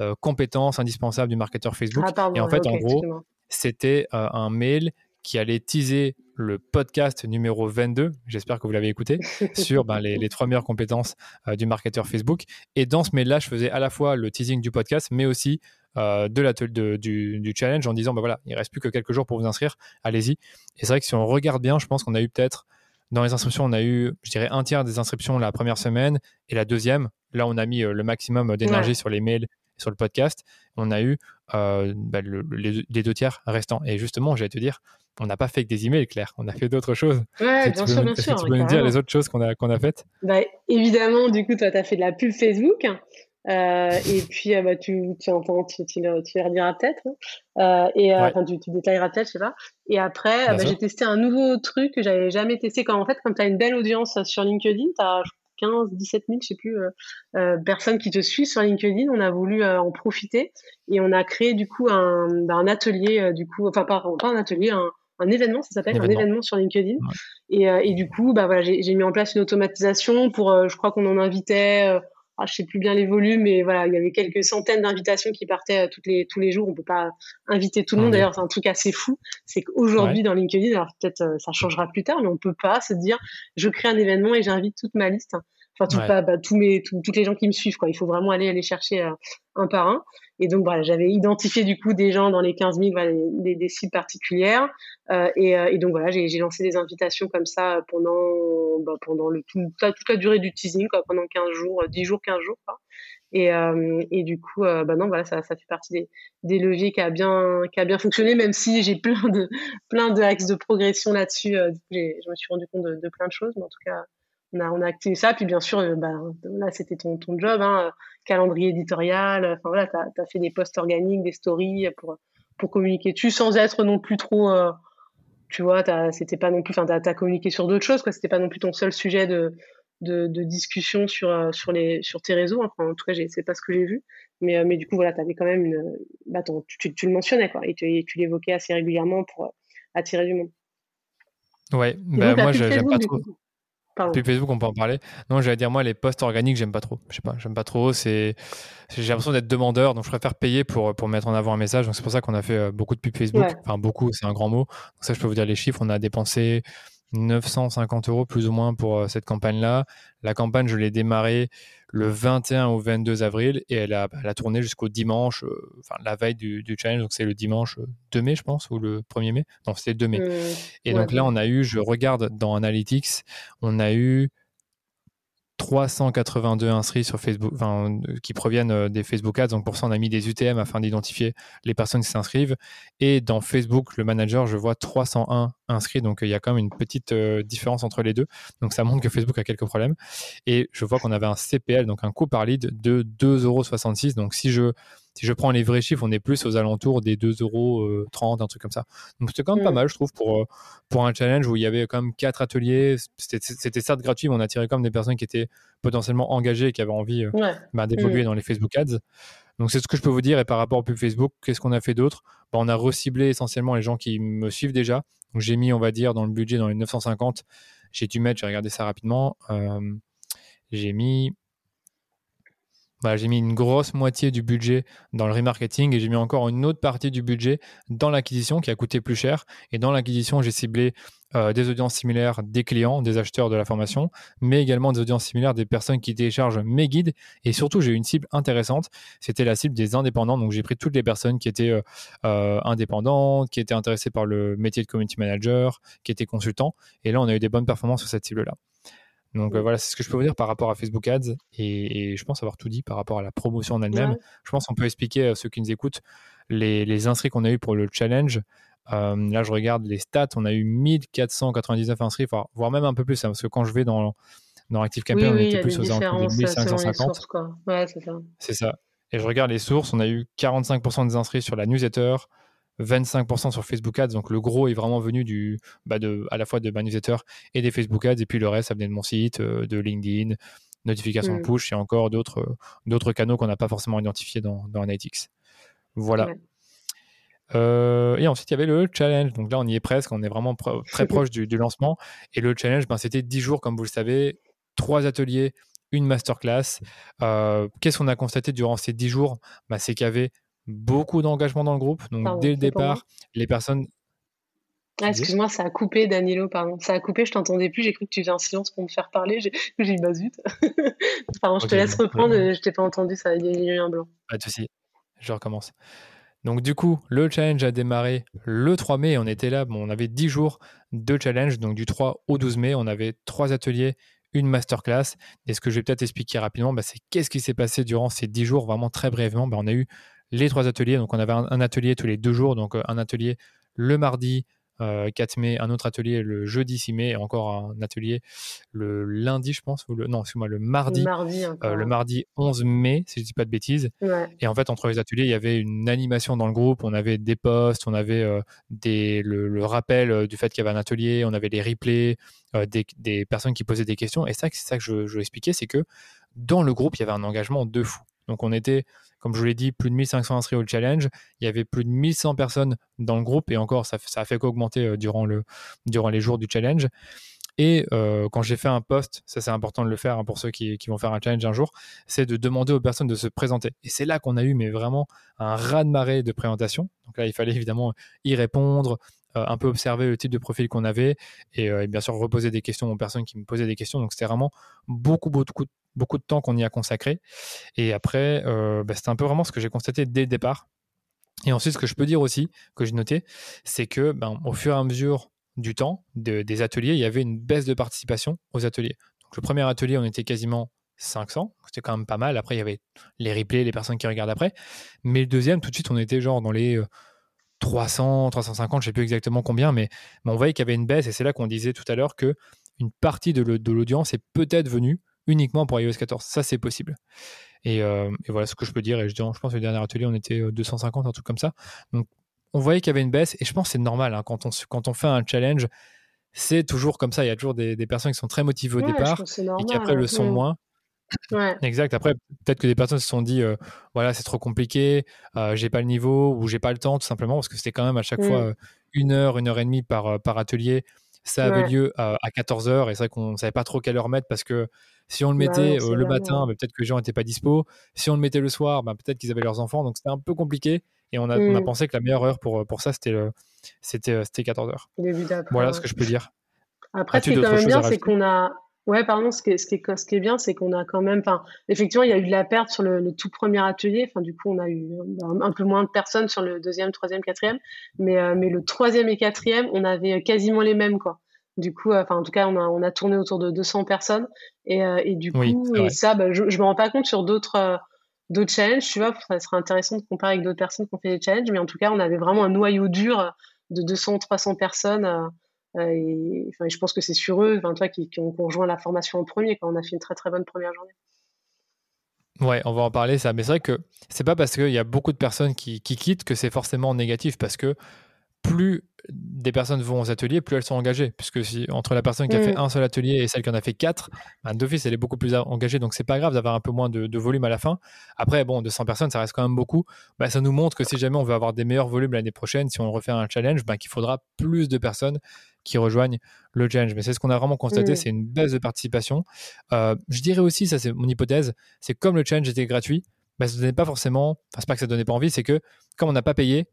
euh, compétences indispensables du marketeur Facebook. Ah, et en fait, en gros, c'était euh, un mail qui allait teaser le podcast numéro 22, j'espère que vous l'avez écouté, sur ben, les, trois meilleures compétences euh, du marketeur Facebook. Et dans ce mail-là, je faisais à la fois le teasing du podcast, mais aussi euh, de du, du, challenge en disant, ben voilà, il reste plus que quelques jours pour vous inscrire, allez-y. Et c'est vrai que si on regarde bien, je pense qu'on a eu peut-être, dans les inscriptions, on a eu, je dirais, un tiers des inscriptions la première semaine, et la deuxième, là, on a mis euh, le maximum d'énergie sur les mails sur le podcast, on a eu ben, les, deux tiers restants. Et justement, j'allais te dire, on n'a pas fait que des emails, Claire. On a fait d'autres choses. Ouais, bien sûr, bien sûr. Tu peux nous dire les autres choses qu'on a, qu'on a faites bah, Évidemment, du coup, toi, tu as fait de la pub Facebook. Euh, et puis, euh, bah, tu, tu entends, tu, tu, tu rediras peut-être. Hein. Euh, et enfin, tu, tu, détailleras peut-être, je sais pas. Et après, bah, j'ai testé un nouveau truc que j'avais jamais testé. Quand, en fait, quand tu as une belle audience sur LinkedIn, as 15, 17 000, je sais plus, personnes qui te suivent sur LinkedIn. On a voulu en profiter et on a créé du coup un, bah, un atelier, du coup, enfin pas, pas un atelier, un, un événement, ça s'appelle, un événement sur LinkedIn. Et, euh, et, du coup, bah voilà, j'ai mis en place une automatisation pour, euh, je crois qu'on en invitait, euh, ah, je sais plus bien les volumes, mais voilà, il y avait quelques centaines d'invitations qui partaient toutes les, tous les jours. On peut pas inviter tout le monde. D'ailleurs, c'est un truc assez fou. C'est qu'aujourd'hui, dans LinkedIn, alors peut-être ça changera plus tard, mais on peut pas se dire, je crée un événement et j'invite toute ma liste. Enfin, tout, pas, bah, tous mes, toutes les gens qui me suivent, quoi. Il faut vraiment aller, aller chercher un par un. Et donc voilà, j'avais identifié du coup des gens dans les 15 000, voilà, des, des, cibles particulières. Euh, et, euh, et, donc voilà, j'ai lancé des invitations comme ça pendant, bah, pendant le, tout, toute la durée du teasing, quoi, pendant 15 jours, 10 jours, 15 jours. Quoi. Et, euh, et, du coup, euh, bah non, voilà, ça, ça fait partie des, des, leviers qui a bien, qui a bien fonctionné, même si j'ai plein de, plein de axes de progression là-dessus. Euh, je me suis rendu compte de, de, plein de choses, mais en tout cas, on a, on a activé ça. Puis bien sûr, euh, bah, là, c'était ton, ton job, hein, calendrier éditorial. Enfin voilà, tu as, fait des posts organiques, des stories pour, pour communiquer dessus sans être non plus trop. Euh, tu vois, c'était pas non plus. Enfin, tu as, communiqué sur d'autres choses, quoi. C'était pas non plus ton seul sujet de, de, de discussion sur, euh, sur, les, sur tes réseaux. Enfin, en tout cas, c'est pas ce que j'ai vu. Mais, mais du coup, voilà, tu avais quand même une. Bah, tu, tu, le mentionnais, quoi. Et tu, tu l'évoquais assez régulièrement pour attirer du monde. Ouais, bah, moi, j'aime pas trop. Puis Facebook, on peut en parler. Non, j'allais dire, moi, les posts organiques, j'aime pas trop. Je sais pas, j'aime pas trop. C'est, j'ai l'impression d'être demandeur, donc je préfère payer pour, pour mettre en avant un message. Donc c'est pour ça qu'on a fait euh, beaucoup de pubs Facebook. Enfin, beaucoup, c'est un grand mot. Donc ça, je peux vous dire les chiffres. On a dépensé 950 euros plus ou moins pour euh, cette campagne-là. La campagne, je l'ai démarrée le 21 au 22 avril et elle a, elle a tourné jusqu'au dimanche, euh, enfin la veille du, du challenge, donc c'est le dimanche 2 mai, je pense, ou le 1er mai. Non, c'était le 2 mai. Euh, et donc là, on a eu, je regarde dans Analytics, on a eu 382 inscrits sur Facebook, enfin, qui proviennent euh, des Facebook Ads. Donc pour ça, on a mis des UTM afin d'identifier les personnes qui s'inscrivent. Et dans Facebook, le manager, je vois 301 inscrits. Donc il y a quand même une petite euh, différence entre les deux. Donc ça montre que Facebook a quelques problèmes. Et je vois qu'on avait un CPL, donc un coût par lead de 2,66 euros. Donc si je si je prends les vrais chiffres, on est plus aux alentours des 2,30 euros, un truc comme ça. Donc c'était quand même pas mm. mal, je trouve, pour, euh, pour un challenge où il y avait quand même quatre ateliers. C'était certes gratuit, mais on attirait quand même des personnes qui étaient potentiellement engagées et qui avaient envie euh, bah, d'évoluer mm. dans les Facebook Ads. Donc c'est ce que je peux vous dire. Et par rapport au pub Facebook, qu'est-ce qu'on a fait d'autre? Bah, On a reciblé essentiellement les gens qui me suivent déjà. Donc j'ai mis, on va dire, dans le budget, dans les 950, j'ai dû mettre, j'ai regardé ça rapidement, euh, j'ai mis j'ai mis une grosse moitié du budget dans le remarketing et j'ai mis encore une autre partie du budget dans l'acquisition qui a coûté plus cher. Et dans l'acquisition, j'ai ciblé euh, des audiences similaires des clients, des acheteurs de la formation, mais également des audiences similaires des personnes qui téléchargent mes guides. Et surtout, j'ai eu une cible intéressante. C'était la cible des indépendants. Donc, j'ai pris toutes les personnes qui étaient euh, euh, indépendantes, qui étaient intéressées par le métier de community manager, qui étaient consultants. Et là, on a eu des bonnes performances sur cette cible-là. Donc euh, voilà, c'est ce que je peux vous dire par rapport à Facebook Ads et, je pense avoir tout dit par rapport à la promotion en elle-même. Je pense qu'on peut expliquer à ceux qui nous écoutent les, les inscrits qu'on a eu pour le challenge. Euh, là, je regarde les stats, on a eu 1499 inscrits, voire même un peu plus, hein, parce que quand je vais dans, dans ActiveCampaign, on était plus aux alentours de 1550. Ouais, c'est ça. Ça. Et je regarde les sources, on a eu 45% des inscrits sur la newsletter, 25% sur Facebook Ads. Donc le gros est vraiment venu du, bah de, à la fois de ma newsletter et des Facebook Ads. Et puis le reste, ça venait de mon site, de LinkedIn, notification mm. push et encore d'autres, d'autres canaux qu'on n'a pas forcément identifiés dans, dans Analytics. Voilà. Euh, et ensuite, il y avait le challenge. Donc là, on y est presque, on est vraiment très proche du, lancement. Et le challenge, ben, c'était 10 jours, comme vous le savez, trois ateliers, une masterclass. Euh, qu'est-ce qu'on a constaté durant ces 10 jours? Ben, C'est qu'il y avait beaucoup d'engagement dans le groupe. Donc dès le départ, les personnes. Ah, excuse-moi, ça a coupé, Danilo, pardon. Ça a coupé, je t'entendais plus. J'ai cru que tu faisais un silence pour me faire parler. J'ai dit, bah zut. pardon, je te laisse reprendre. Je t'ai pas entendu, ça a eu un blanc. Pas de souci. Je recommence. Donc du coup, le challenge a démarré le 3 mai. On était là, bon, on avait 10 jours de challenge. Donc du 3 au 12 mai, on avait trois ateliers, une masterclass. Et ce que je vais peut-être expliquer rapidement, bah, c'est qu'est-ce qui s'est passé durant ces 10 jours, vraiment très brièvement. Bah, on a eu les trois ateliers. Donc on avait un, atelier tous les deux jours. Donc euh, un atelier le mardi, 4 euh, mai, un autre atelier le jeudi 6 mai et encore un atelier le lundi, je pense, ou le, non, excuse-moi, le mardi, le mardi, euh, le mardi 11 mai, si je ne dis pas de bêtises. Et en fait, entre les ateliers, il y avait une animation dans le groupe, on avait des posts, on avait euh, des, le, rappel du fait qu'il y avait un atelier, on avait les replays, des, des, personnes qui posaient des questions. Et ça, c'est ça que je, je expliquer, c'est que dans le groupe, il y avait un engagement de fou. Donc on était comme je vous l'ai dit, plus de 1500 inscrits au challenge. Il y avait plus de 1100 personnes dans le groupe et encore, ça, a fait qu'augmenter euh, durant, le, durant les jours du challenge. Et euh, quand j'ai fait un post, ça c'est important de le faire hein, pour ceux qui, vont faire un challenge un jour, c'est de demander aux personnes de se présenter. Et c'est là qu'on a eu mais vraiment un raz-de-marée de présentation. Donc là, il fallait évidemment y répondre, un peu observer le type de profil qu'on avait et, et, bien sûr reposer des questions aux personnes qui me posaient des questions. Donc c'était vraiment beaucoup, beaucoup, beaucoup de temps qu'on y a consacré. Et après, euh, bah, c'était un peu vraiment ce que j'ai constaté dès le départ. Et ensuite, ce que je peux dire aussi, que j'ai noté, c'est que ben, au fur et à mesure du temps des ateliers, il y avait une baisse de participation aux ateliers. Donc, le premier atelier, on était quasiment 500, c'était quand même pas mal. Après, il y avait les replays, les personnes qui regardent après. Mais le deuxième, tout de suite, on était genre dans les 300, euh, 350, je sais plus exactement combien, mais, mais on voyait qu'il y avait une baisse. Et c'est là qu'on disait tout à l'heure que une partie de l'audience est peut-être venue uniquement pour iOS 14. Ça, c'est possible. Euh, et, voilà ce que je peux dire. Et je, je pense que le dernier atelier, on était 250, euh, un truc comme ça. Donc, on voyait qu'il y avait une baisse. Et je pense que c'est normal. Hein, quand, on, quand on fait un challenge, c'est toujours comme ça. Il y a toujours des, personnes qui sont très motivées au départ et qui après le sont moins. Exact. Après, peut-être que des personnes se sont dit, euh, voilà, c'est trop compliqué, j'ai pas le niveau ou j'ai pas le temps, tout simplement, parce que c'était quand même à chaque fois une heure, une heure et demie par, par atelier. Ça avait lieu à, 14 heures et c'est vrai qu'on savait pas trop quelle heure mettre parce que si on le bah mettait le matin, bah, peut-être que les gens n'étaient pas dispo. Si on le mettait le soir, bah, peut-être qu'ils avaient leurs enfants. Donc c'était un peu compliqué. Et on a, on a mmh. pensé que la meilleure heure pour, pour ça, c'était, c'était, c'était 14 heures. Voilà ce que je peux dire. Après, quand même bien, c'est qu'on a. Ouais, pardon, ce qui est, ce qui est, ce qui est bien, c'est qu'on a quand même. Enfin, effectivement, il y a eu de la perte sur le, tout premier atelier. Enfin, du coup, on a eu un, peu moins de personnes sur le deuxième, troisième, quatrième. Mais, euh, mais le troisième et quatrième, on avait quasiment les mêmes, quoi. Du coup, euh, enfin, en tout cas, on a, on a tourné autour de 200 personnes. Et, euh, et du coup, et ça, bah, je ne me rends pas compte sur d'autres d'autres challenges, tu vois. Ça serait intéressant de comparer avec d'autres personnes qui ont fait des challenges. Mais en tout cas, on avait vraiment un noyau dur de 200 300 personnes. Et, enfin, je pense que c'est sur eux, enfin, toi, qui, qui, ont rejoint la formation en premier. Quand on a fait une très très bonne première journée. Ouais, on va en parler ça. Mais c'est vrai que c'est pas parce qu'il y a beaucoup de personnes qui, qui quittent que c'est forcément négatif. Parce que plus des personnes vont aux ateliers, plus elles sont engagées. Puisque si, entre la personne qui a fait mm. un seul atelier et celle qui en a fait quatre, ben, d'office, elle est beaucoup plus engagée. Donc, c'est pas grave d'avoir un peu moins de, volume à la fin. Après, bon, 200 personnes, ça reste quand même beaucoup. Ben, ça nous montre que si jamais on veut avoir des meilleurs volumes l'année prochaine, si on refait un challenge, ben, qu'il faudra plus de personnes qui rejoignent le challenge. Mais c'est ce qu'on a vraiment constaté, mm. c'est une baisse de participation. Euh, je dirais aussi, ça c'est mon hypothèse, c'est comme le challenge était gratuit, ben, ça donnait pas forcément, enfin c'est pas que ça donnait pas envie, c'est que comme on n'a pas payé,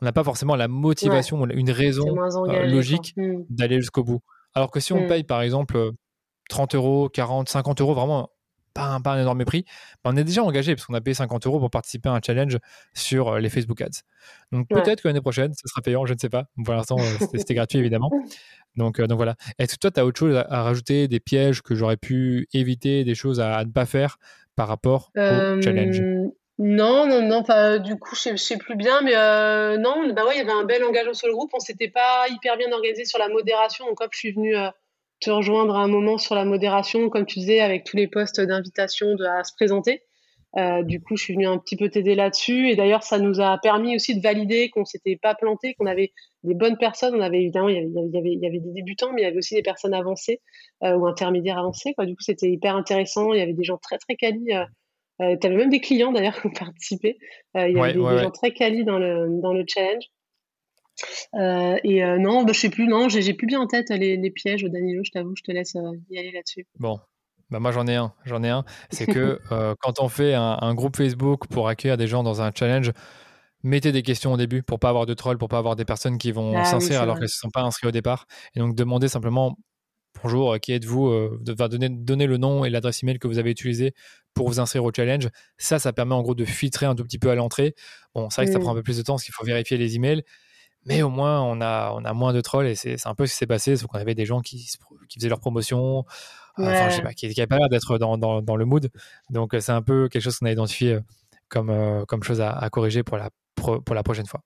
on n'a pas forcément la motivation, une raison euh, logique hmm. d'aller jusqu'au bout. Alors que si on hmm. paye par exemple 30 euros, 40, 50 euros, vraiment pas un, pas un énorme prix, ben, on est déjà engagé parce qu'on a payé 50 euros pour participer à un challenge sur euh, les Facebook Ads. Donc peut-être que l'année prochaine, ce sera payant, je ne sais pas. Pour l'instant, euh, c'était gratuit évidemment. Donc, donc voilà. Est-ce que toi, tu as autre chose à, rajouter, des pièges que j'aurais pu éviter, des choses à, ne pas faire par rapport au challenge? Non, non, non, enfin, du coup, je sais, sais plus bien, mais euh, non, bah ouais, il y avait un bel engagement sur le groupe. On s'était pas hyper bien organisé sur la modération. Donc, hop, je suis venue euh, te rejoindre à un moment sur la modération, comme tu disais, avec tous les postes d'invitation à se présenter. du coup, je suis venue un petit peu t'aider là-dessus. Et d'ailleurs, ça nous a permis aussi de valider qu'on s'était pas planté, qu'on avait des bonnes personnes. On avait évidemment, il y avait, il y avait, des débutants, mais il y avait aussi des personnes avancées ou intermédiaires avancées. Quoi. Du coup, c'était hyper intéressant. Il y avait des gens très très quali. Euh, tu avais même des clients d'ailleurs qui ont participé. il y avait des, gens très quali dans le, dans le challenge. Euh, et euh, non, bah, je sais plus, non, j'ai plus bien en tête les, les pièges, Danilo, je t'avoue, je te laisse euh, y aller là-dessus. Bon, bah moi j'en ai un, j'en ai un. C'est que quand on fait un, groupe Facebook pour accueillir des gens dans un challenge, mettez des questions au début pour pas avoir de trolls, pour pas avoir des personnes qui vont ah s'inscrire alors qu'elles ne sont pas inscrites au départ. Et donc demandez simplement bonjour, qui êtes-vous de donner, donner le nom et l'adresse email que vous avez utilisé pour vous inscrire au challenge. Ça, ça permet en gros de filtrer un tout petit peu à l'entrée. Bon, c'est vrai que ça mm. prend un peu plus de temps parce qu'il faut vérifier les emails mais au moins on a, on a moins de trolls et c'est un peu ce qui s'est passé, c'est qu'on avait des gens qui, qui faisaient leur promotion, enfin, je sais pas, qui n'avaient pas l'air d'être dans, dans, dans, le mood. Donc c'est un peu quelque chose qu'on a identifié euh, comme, euh, comme chose à, corriger pour la, pour la prochaine fois.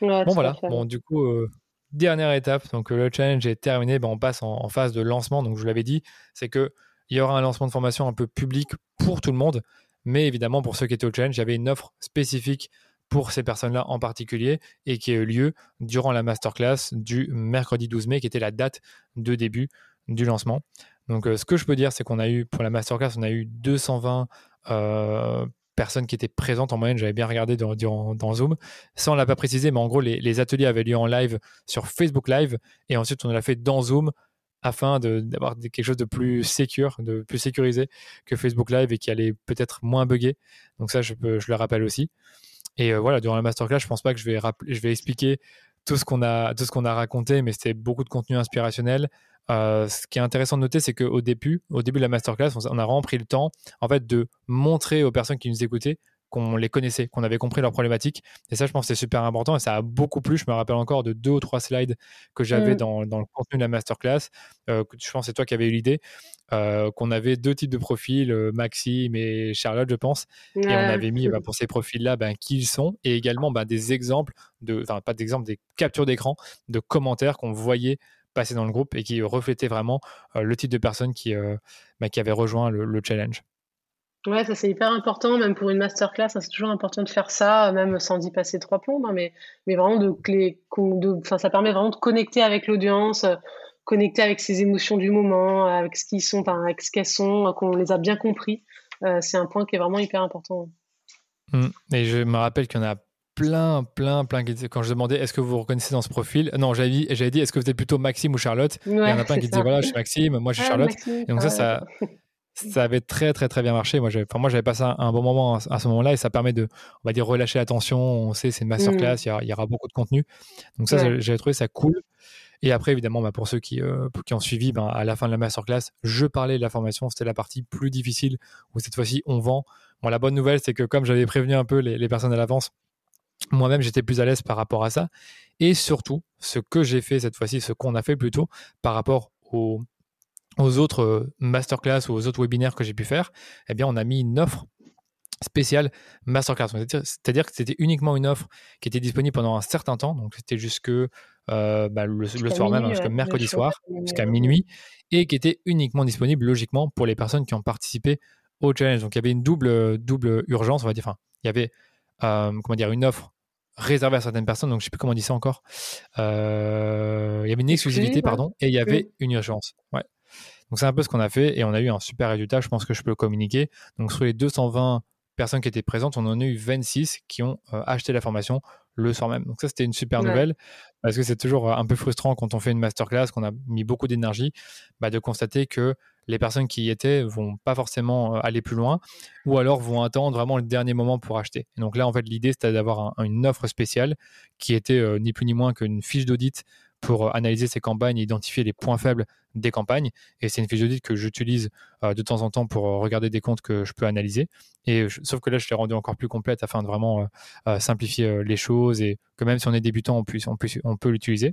bon voilà, bon du coup, euh, dernière étape, donc le challenge est terminé, ben, on passe en, phase de lancement, donc je vous l'avais dit, c'est que il y aura un lancement de formation un peu public pour tout le monde, mais évidemment pour ceux qui étaient au challenge, il y avait une offre spécifique pour ces personnes-là en particulier et qui a eu lieu durant la masterclass du mercredi 12 mai, qui était la date de début du lancement. Donc, euh, ce que je peux dire, c'est qu'on a eu, pour la masterclass, on a eu 220 euh, personnes qui étaient présentes en moyenne. J'avais bien regardé dans, dans, Zoom. Ça, on ne l'a pas précisé, mais en gros, les, ateliers avaient lieu en live sur Facebook Live et ensuite, on l'a fait dans Zoom afin d'avoir quelque chose de plus sécure, de plus sécurisé que Facebook Live et qui allait peut-être moins bugger. Donc ça, je, je le rappelle aussi. Et euh, voilà, durant la masterclass, je pense pas que je vais, je vais expliquer tout ce qu'on a, tout ce qu'on a raconté, mais c'était beaucoup de contenu inspirationnel. Euh, ce qui est intéressant de noter, c'est qu'au début, au début de la masterclass, on, on a vraiment pris le temps, en fait, de montrer aux personnes qui nous écoutaient qu'on les connaissait, qu'on avait compris leurs problématiques. Et ça, je pense que c'est super important et ça a beaucoup plu. Je me rappelle encore de deux ou trois slides que j'avais mmh. dans, dans, le contenu de la masterclass. Euh, je pense que c'est toi qui avais eu l'idée. Euh, qu'on avait deux types de profils, euh, Maxime et Charlotte, je pense. Et on avait mis bah, pour ces profils-là ben, qui ils sont et également ben, des exemples, de, enfin pas d'exemples, des captures d'écran, de commentaires qu'on voyait passer dans le groupe et qui reflétaient vraiment le type de personnes qui, ben, qui avaient rejoint le challenge. Ouais, ça c'est hyper important, même pour une masterclass, c'est toujours important de faire ça, même sans y passer trois plombes, hein, mais, mais vraiment de clé, de, ça permet vraiment de connecter avec l'audience, connecter avec ses émotions du moment, avec ce qu'ils sont, avec ce qu'elles sont, qu'on les a bien compris. Euh, c'est un point qui est vraiment hyper important. Mmh. Et je me rappelle qu'il y en a plein, plein, plein qui quand je demandais est-ce que vous vous reconnaissez dans ce profil, non, j'avais dit, est-ce que vous êtes plutôt Maxime ou Charlotte? Il y en a plein qui disaient voilà, je suis Maxime, moi je suis Charlotte. et donc ça, ça, ça avait très très très bien marché. Moi, j'avais, passé un, bon moment à, ce moment-là et ça permet de, on va dire, relâcher la tension. On sait, c'est une masterclass, mmh. il y, aura beaucoup de contenu. Donc ça, j'avais trouvé ça cool. Et après, évidemment, bah, pour ceux qui, euh, ont suivi, ben, à la fin de la masterclass, je parlais de la formation. C'était la partie plus difficile où cette fois-ci, on vend. Bon, la bonne nouvelle, c'est que comme j'avais prévenu un peu les, personnes à l'avance, moi-même, j'étais plus à l'aise par rapport à ça. Et surtout, ce que j'ai fait cette fois-ci, ce qu'on a fait plutôt par rapport au, aux autres euh, masterclass ou aux autres webinaires que j'ai pu faire, eh bien, on a mis une offre spéciale masterclass. C'est-à-dire que c'était uniquement une offre qui était disponible pendant un certain temps, donc c'était jusque euh, bah, le, soir même, jusqu'à mercredi soir, jusqu'à minuit, et qui était uniquement disponible logiquement pour les personnes qui ont participé au challenge. Donc il y avait une double, double urgence, on va dire. Enfin, il y avait euh, comment dire, une offre réservée à certaines personnes, donc je ne sais plus comment on dit ça encore. il y avait une exclusivité, pardon, et il y avait une urgence. Ouais. Donc c'est un peu ce qu'on a fait et on a eu un super résultat. Je pense que je peux le communiquer. Donc sur les 220 personnes qui étaient présentes, on en a eu 26 qui ont euh, acheté la formation le soir même. Donc ça, c'était une super nouvelle parce que c'est toujours euh, un peu frustrant quand on fait une masterclass, qu'on a mis beaucoup d'énergie, bah, de constater que les personnes qui y étaient vont pas forcément euh, aller plus loin ou alors vont attendre vraiment le dernier moment pour acheter. donc là, en fait, l'idée, c'était d'avoir une offre spéciale qui était ni plus ni moins qu'une fiche d'audit pour euh, analyser ces campagnes et identifier les points faibles des campagnes. Et c'est une fiche d'audit que j'utilise euh, de temps en temps pour euh, regarder des comptes que je peux analyser. Et sauf que là, je l'ai rendu encore plus complète afin de vraiment simplifier les choses et que même si on est débutant, on, puisse, on, on peut l'utiliser.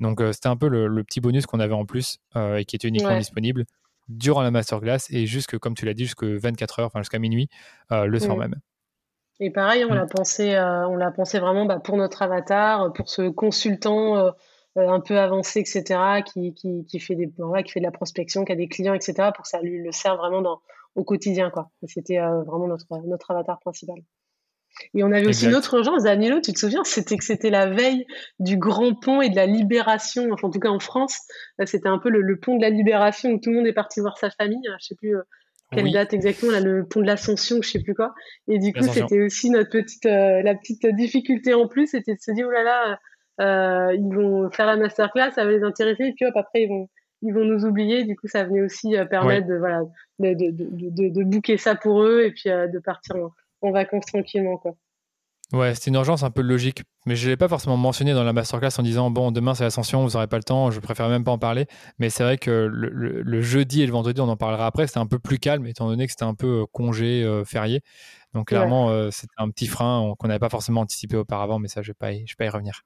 Donc c'était un peu le, petit bonus qu'on avait en plus et qui était uniquement disponible durant la masterclass et jusque, comme tu l'as dit, jusqu'à 24 heures, enfin jusqu'à minuit le soir même. Et pareil, on l'a pensé, on l'a pensé vraiment bah, pour notre avatar, pour ce consultant euh, un peu avancé, etc., qui, qui, qui fait des, qui fait de la prospection, qui a des clients, etc., pour que ça lui le serve vraiment dans, au quotidien. quoi. C'était vraiment notre, notre avatar principal. Et on avait aussi une autre urgence, Danilo, tu te souviens, c'était que c'était la veille du grand pont et de la libération, enfin en tout cas en France, c'était un peu le, pont de la libération où tout le monde est parti voir sa famille, je sais plus euh, quelle date exactement, là, le pont de l'Ascension, je sais plus quoi. Et du coup, c'était aussi notre petite, euh, la petite difficulté en plus, c'était de se dire, oh là là, euh, ils vont faire la masterclass, ça va les intéresser, et puis hop, après, ils vont, ils vont nous oublier. Du coup, ça venait aussi permettre de, voilà, de, de, de, de, booker ça pour eux et puis de partir en, en vacances tranquillement. Quoi. Ouais, c'était une urgence un peu logique, mais je ne l'ai pas forcément mentionné dans la masterclass en disant bon, demain c'est l'ascension, vous n'aurez pas le temps, je préfère même pas en parler. Mais c'est vrai que le, jeudi et le vendredi, on en parlera après, c'était un peu plus calme étant donné que c'était un peu euh, congé euh, férié. Donc clairement, euh, c'était un petit frein qu'on n'avait pas forcément anticipé auparavant, mais ça, je ne vais, pas y, vais pas y revenir.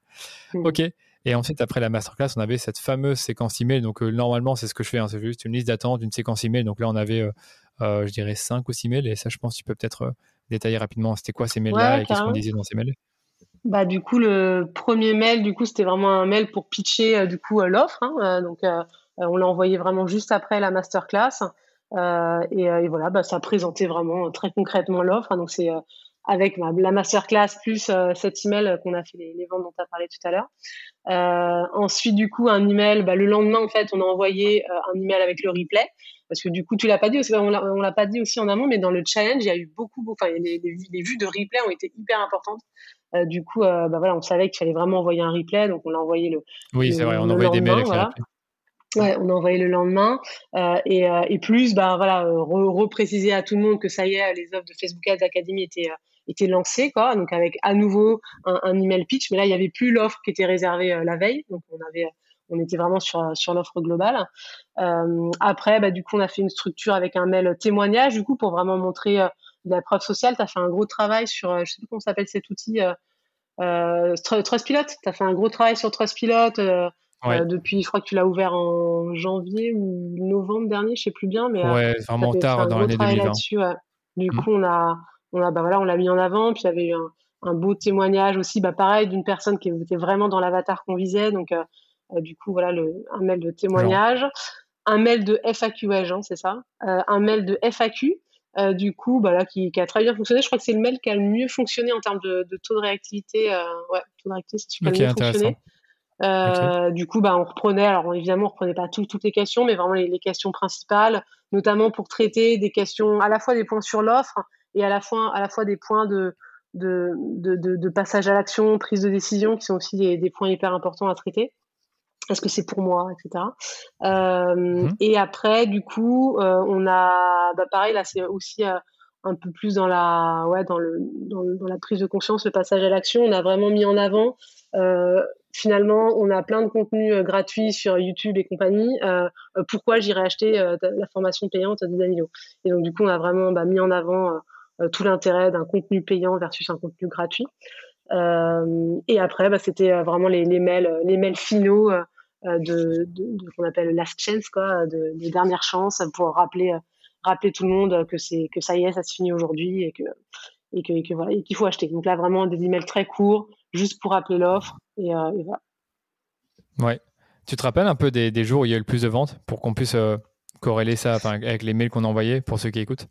Mmh. Ok. Et ensuite, après la masterclass, on avait cette fameuse séquence email. Donc normalement, c'est ce que je fais, hein, c'est juste une liste d'attente, une séquence email. Donc là, on avait, je dirais, 5 ou 6 mails. Et ça, je pense que tu peux peut-être détailler rapidement C'était quoi ces mails-là et qu'est-ce qu'on disait dans ces mails bah, du coup, le premier mail, du coup, c'était vraiment un mail pour pitcher euh, du coup euh, l'offre. Hein, euh, donc, on l'a envoyé vraiment juste après la masterclass. Et, et, voilà, bah, ça présentait vraiment très concrètement l'offre. Donc, c'est avec la masterclass plus cet email qu'on a fait les, ventes dont tu as parlé tout à l'heure. ensuite, du coup, un email, bah, le lendemain, en fait, on a envoyé un email avec le replay. Parce que du coup, tu l'as pas dit, on l'a pas dit aussi en amont, mais dans le challenge, il y a eu beaucoup, enfin, les, vues de replay ont été hyper importantes. Euh, du coup, euh, bah voilà, on savait qu'il fallait vraiment envoyer un replay, donc on a envoyé le. Oui, c'est vrai, on a envoyé des mails. Voilà. Ouais, on a envoyé le lendemain euh, et, et, plus, bah voilà, repréciser à tout le monde que ça y est, les offres de Facebook Ads Academy étaient étaient lancées, quoi. Donc avec à nouveau un, un email pitch, mais là il y avait plus l'offre qui était réservée la veille, donc on avait on était vraiment sur, sur l'offre globale. Euh, après, bah, du coup, on a fait une structure avec un mail témoignage, du coup, pour vraiment montrer euh, la preuve sociale. Tu fait un gros travail sur, euh, je sais plus comment s'appelle cet outil, euh, Trustpilot. Tu as fait un gros travail sur Trustpilot. Depuis, je crois que tu l'as ouvert en janvier ou novembre dernier, je sais plus bien, mais ouais, vraiment tard dans l'année 2020. Du mmh. coup, on a, on a, bah voilà, on l'a mis en avant. Puis il y avait eu un, un beau témoignage aussi, bah pareil, d'une personne qui était vraiment dans l'avatar qu'on visait. Donc, euh, du coup, voilà, le, un mail de témoignage, un mail de FAQ agent, c'est ça, euh, un mail de FAQ. Euh, du coup, bah là, qui, a très bien fonctionné. Je crois que c'est le mail qui a le mieux fonctionné en termes de, taux de réactivité. ouais, taux de réactivité, c'est super bien fonctionné. Du coup, bah, on reprenait, alors évidemment, on reprenait pas toutes les questions, mais vraiment les, questions principales, notamment pour traiter des questions, à la fois des points sur l'offre et à la fois, à la fois des points de, de, de, passage à l'action, prise de décision, qui sont aussi des, points hyper importants à traiter est-ce que c'est pour moi, etc. Euh, mhm. Et après, du coup, euh, on a, bah, pareil, là, c'est aussi euh, un peu plus dans la, ouais, dans, le, dans, la prise de conscience, le passage à l'action. On a vraiment mis en avant. Finalement, on a plein de contenus gratuits sur YouTube et compagnie. pourquoi j'irais acheter la formation payante de Danilo Et donc, du coup, on a vraiment bah, mis en avant tout l'intérêt d'un contenu payant versus un contenu gratuit. et après, bah, c'était vraiment les, mails, finaux euh, de, de, qu'on appelle last chance, quoi, de, de dernière chance pour rappeler, euh, tout le monde que ça y est, ça se finit aujourd'hui et qu'il faut acheter. Donc là, vraiment des emails très courts, juste pour rappeler l'offre et, euh, voilà. Ouais. Tu te rappelles un peu des, des, jours où il y a eu le plus de ventes pour qu'on puisse corréler ça avec les mails qu'on a envoyés pour ceux qui écoutent?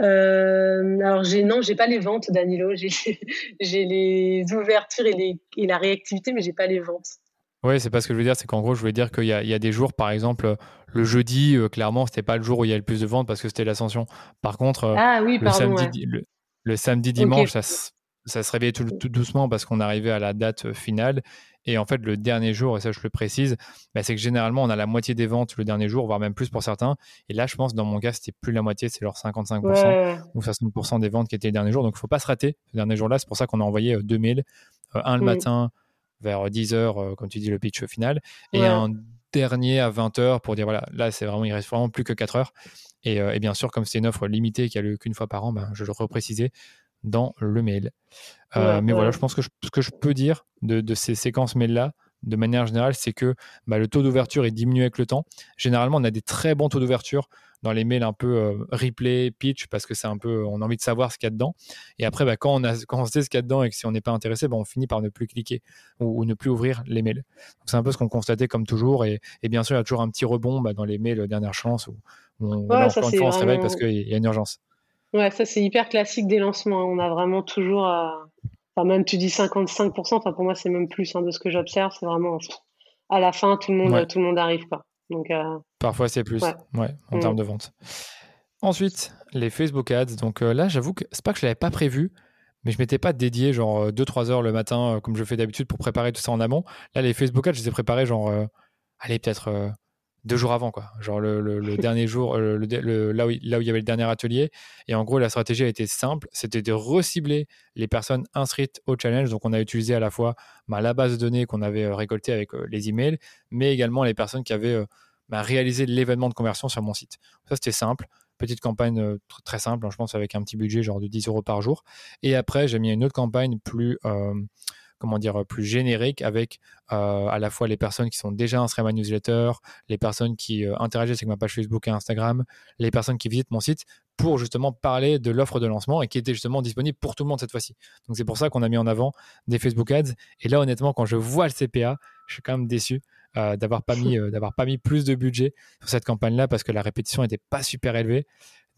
Euh, alors j'ai non, j'ai pas les ventes, Danilo. J'ai les ouvertures et, les, et la réactivité, mais j'ai pas les ventes. Oui, c'est pas ce que je veux dire, c'est qu'en gros, je voulais dire qu'il y, y, a des jours, par exemple, le jeudi, euh, clairement, c'était pas le jour où il y a le plus de ventes parce que c'était l'ascension. Par contre, euh, ah, oui, le, samedi, le, samedi, dimanche, ça, ça, se réveillait tout, doucement parce qu'on arrivait à la date euh, finale. Et en fait, le dernier jour, et ça je le précise, bah, c'est que généralement, on a la moitié des ventes le dernier jour, voire même plus pour certains. Et là, je pense, dans mon cas, c'était plus la moitié, c'est leur 55% ou 60% des ventes qui étaient le dernier jour. Donc, il ne faut pas se rater ce dernier jour-là. C'est pour ça qu'on a envoyé deux mails, un le mm. matin, vers 10 heures, euh, comme tu dis, le pitch final, et un dernier à 20 heures pour dire voilà, là, c'est vraiment, il reste vraiment plus que 4 heures. Et, euh, et bien sûr, comme c'est une offre limitée qui a lieu qu'une fois par an, ben, je le reprécisais dans le mail. Euh, mais voilà, je pense que ce que je peux dire de, de ces séquences mail-là, de manière générale, c'est que bah, le taux d'ouverture est diminué avec le temps. Généralement, on a des très bons taux d'ouverture dans les mails un peu euh, replay, pitch, parce que c'est un peu, on a envie de savoir ce qu'il y a dedans. Et après, bah, quand, on a, quand on sait ce qu'il y a dedans et que si on n'est pas intéressé, bah, on finit par ne plus cliquer ou, ne plus ouvrir les mails. C'est un peu ce qu'on constatait comme toujours. Et, bien sûr, il y a toujours un petit rebond dans les mails dernière chance où, on, encore une fois, on se réveille parce qu'il y a une urgence. Ouais, ça c'est hyper classique des lancements. On a vraiment toujours, euh, enfin même tu dis 55%, enfin pour moi c'est même plus hein, de ce que j'observe. C'est vraiment à la fin tout le monde, tout le monde arrive quoi. Donc euh, parfois c'est plus, ouais, en mm. termes de vente. Ensuite, les Facebook Ads. Donc euh, là, j'avoue que c'est pas que je l'avais pas prévu, mais je m'étais pas dédié genre 2-3 heures le matin comme je fais d'habitude pour préparer tout ça en amont. Là, les Facebook Ads, je les ai préparés genre, allez peut-être deux jours avant, quoi. Genre le, dernier jour, euh, le, là, où, là où il y avait le dernier atelier. Et en gros, la stratégie a été simple, c'était de recibler les personnes inscrites au challenge. Donc, on a utilisé à la fois bah, la base de données qu'on avait euh, récoltée avec euh, les emails, mais également les personnes qui avaient bah, réalisé l'événement de conversion sur mon site. Ça, c'était simple. Petite campagne très simple, hein, je pense, avec un petit budget genre de 10 euros par jour. Et après, j'ai mis une autre campagne plus comment dire, plus générique avec euh, à la fois les personnes qui sont déjà inscrites à ma newsletter, les personnes qui euh, interagissent avec ma page Facebook et Instagram, les personnes qui visitent mon site pour justement parler de l'offre de lancement et qui était justement disponible pour tout le monde cette fois-ci. Donc c'est pour ça qu'on a mis en avant des Facebook Ads. Et là, honnêtement, quand je vois le CPA, je suis quand même déçu. Euh, d'avoir pas mis d'avoir pas mis plus de budget sur cette campagne là parce que la répétition n'était pas super élevée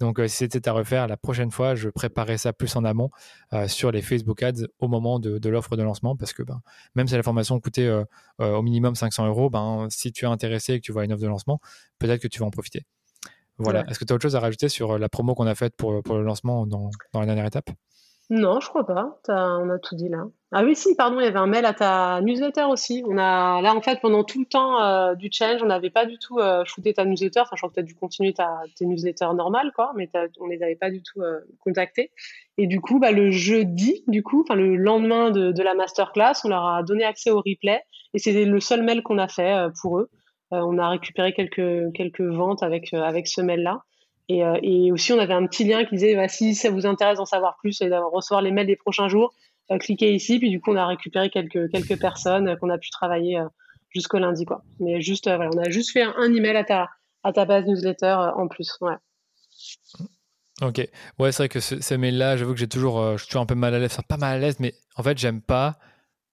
donc, euh, si c'était à refaire, la prochaine fois, je préparais ça plus en amont euh, sur les Facebook Ads au moment de, l'offre de lancement parce que ben, même si la formation coûtait euh, au minimum 500 euros, ben, si tu es intéressé et que tu vois une offre de lancement, peut-être que tu vas en profiter. Voilà. Est-ce que tu as autre chose à rajouter sur la promo qu'on a faite pour, le lancement dans la dernière étape? Non, je crois pas. on a tout dit là. Ah oui, si, pardon, il y avait un mail à ta newsletter aussi. On a, là, en fait, pendant tout le temps euh, du challenge, on n'avait pas du tout euh, shooté ta newsletter. Enfin, je crois que tu as dû continuer ta, tes newsletters normales, quoi, mais on les avait pas du tout euh, contactés. Et du coup, bah, le jeudi, du coup, le lendemain de, la masterclass, on leur a donné accès au replay. Et c'est le seul mail qu'on a fait pour eux. On a récupéré quelques, quelques ventes avec, avec ce mail-là. Et, euh, et, aussi, on avait un petit lien qui disait bah, si ça vous intéresse d'en savoir plus et de recevoir les mails des prochains jours, euh, cliquez ici. Puis du coup, on a récupéré quelques, quelques personnes qu'on a pu travailler euh, jusqu'au lundi. Quoi. Mais juste, voilà, on a juste fait un, email à ta, à ta base newsletter en plus. Ok, ouais, c'est vrai que ce, ces mails-là, j'avoue que j'ai toujours, je suis toujours un peu mal à l'aise, enfin pas mal à l'aise, mais en fait, j'aime pas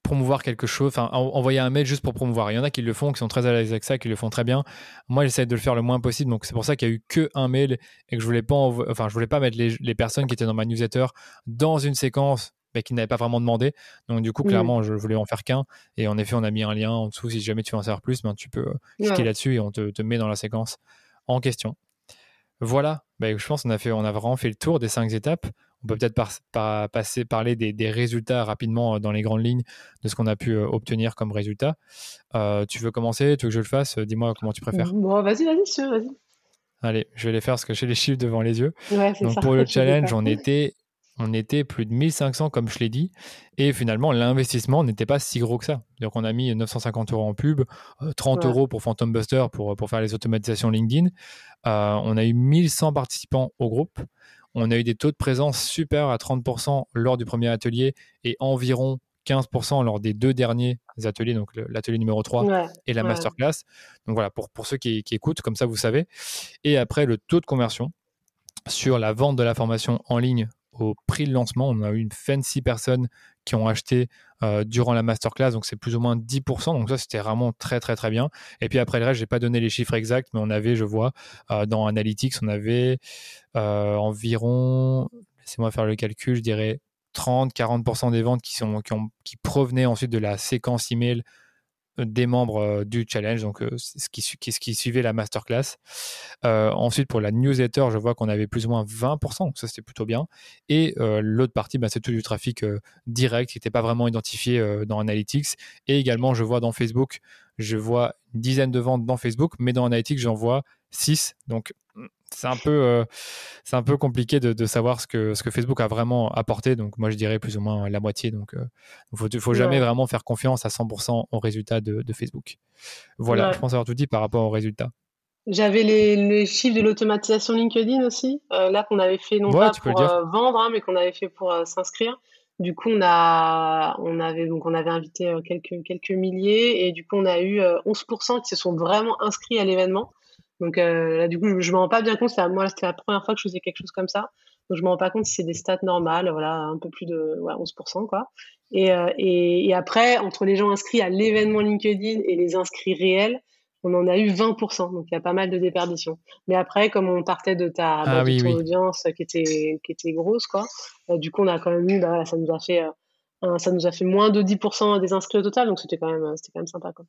promouvoir quelque chose, enfin envoyer un mail juste pour promouvoir. Il y en a qui le font, qui sont très à l'aise avec ça, qui le font très bien. Moi, j'essaie de le faire le moins possible, donc c'est pour ça qu'il y a eu que un mail et que je voulais pas, enfin je voulais pas mettre les, personnes qui étaient dans ma newsletter dans une séquence mais qui n'avaient pas vraiment demandé. Donc du coup, clairement, je voulais en faire qu'un. Et en effet, on a mis un lien en dessous. Si jamais tu veux en savoir plus, ben, tu peux cliquer là-dessus et on te, te, met dans la séquence en question. Voilà, ben, je pense qu'on a, fait, on a vraiment fait le tour des cinq étapes on peut peut-être passer, parler des, résultats rapidement euh, dans les grandes lignes de ce qu'on a pu euh, obtenir comme résultat. Euh, tu veux commencer? Tu veux que je le fasse? Dis-moi comment tu préfères. Bon, vas-y, vas-y, vas-y. Allez, je vais les faire parce que j'ai les chiffres devant les yeux. Donc pour le challenge, on était, on était plus de 1500 comme je l'ai dit. Et finalement, l'investissement n'était pas si gros que ça. Donc on a mis 950 euros en pub, 30 euros pour Phantom Buster pour, pour faire les automatisations LinkedIn. on a eu 1100 participants au groupe. On a eu des taux de présence super à 30% lors du premier atelier et environ 15% lors des deux derniers ateliers, donc l'atelier numéro 3 et la masterclass. Donc voilà, pour, pour ceux qui, écoutent, comme ça vous savez. Et après, le taux de conversion sur la vente de la formation en ligne au prix de lancement, on a eu une fancy personne qui ont acheté euh, durant la masterclass, donc c'est plus ou moins 10%, donc ça c'était vraiment très très très bien. Et puis après le reste, j'ai pas donné les chiffres exacts, mais on avait, je vois, euh, dans Analytics, on avait euh, environ, laissez-moi faire le calcul, je dirais 30-40% des ventes qui, sont, qui, qui provenaient ensuite de la séquence email des membres euh, du challenge, donc euh, ce qui, ce suivait la masterclass. Euh, ensuite, pour la newsletter, je vois qu'on avait plus ou moins 20%, donc ça c'était plutôt bien. Et l'autre partie, bah, c'est tout du trafic direct qui n'était pas vraiment identifié dans Analytics. Et également, je vois dans Facebook, je vois une dizaine de ventes dans Facebook, mais dans Analytics, j'en vois 6. Donc c'est un peu, euh, c'est un peu compliqué de, savoir ce que, ce que Facebook a vraiment apporté. Donc, moi, je dirais plus ou moins la moitié. Donc, il euh, ne faut, jamais vraiment faire confiance à 100% aux résultats de, Facebook. Voilà, je pense avoir tout dit par rapport aux résultats. J'avais les, chiffres de l'automatisation LinkedIn aussi, euh, là qu'on avait fait non pas pour vendre, hein, mais qu'on avait fait pour s'inscrire. Du coup, on a, on avait donc on avait invité quelques quelques milliers et du coup on a eu 11% qui se sont vraiment inscrits à l'événement. Donc là, du coup, je me rends pas bien compte. Moi, c'était la première fois que je faisais quelque chose comme ça. Donc je me rends pas compte si c'est des stats normales, voilà, un peu plus de ouais, 11%, quoi. Et, et, et, après, entre les gens inscrits à l'événement LinkedIn et les inscrits réels, on en a eu 20%, donc il y a pas mal de déperditions. Mais après, comme on partait de ta ah bah, ton audience qui était, qui était grosse, quoi, bah, du coup, on a quand même eu, bah, ça nous a fait, euh, ça nous a fait moins de 10% des inscrits au total, donc c'était quand même, c'était quand même sympa, quoi.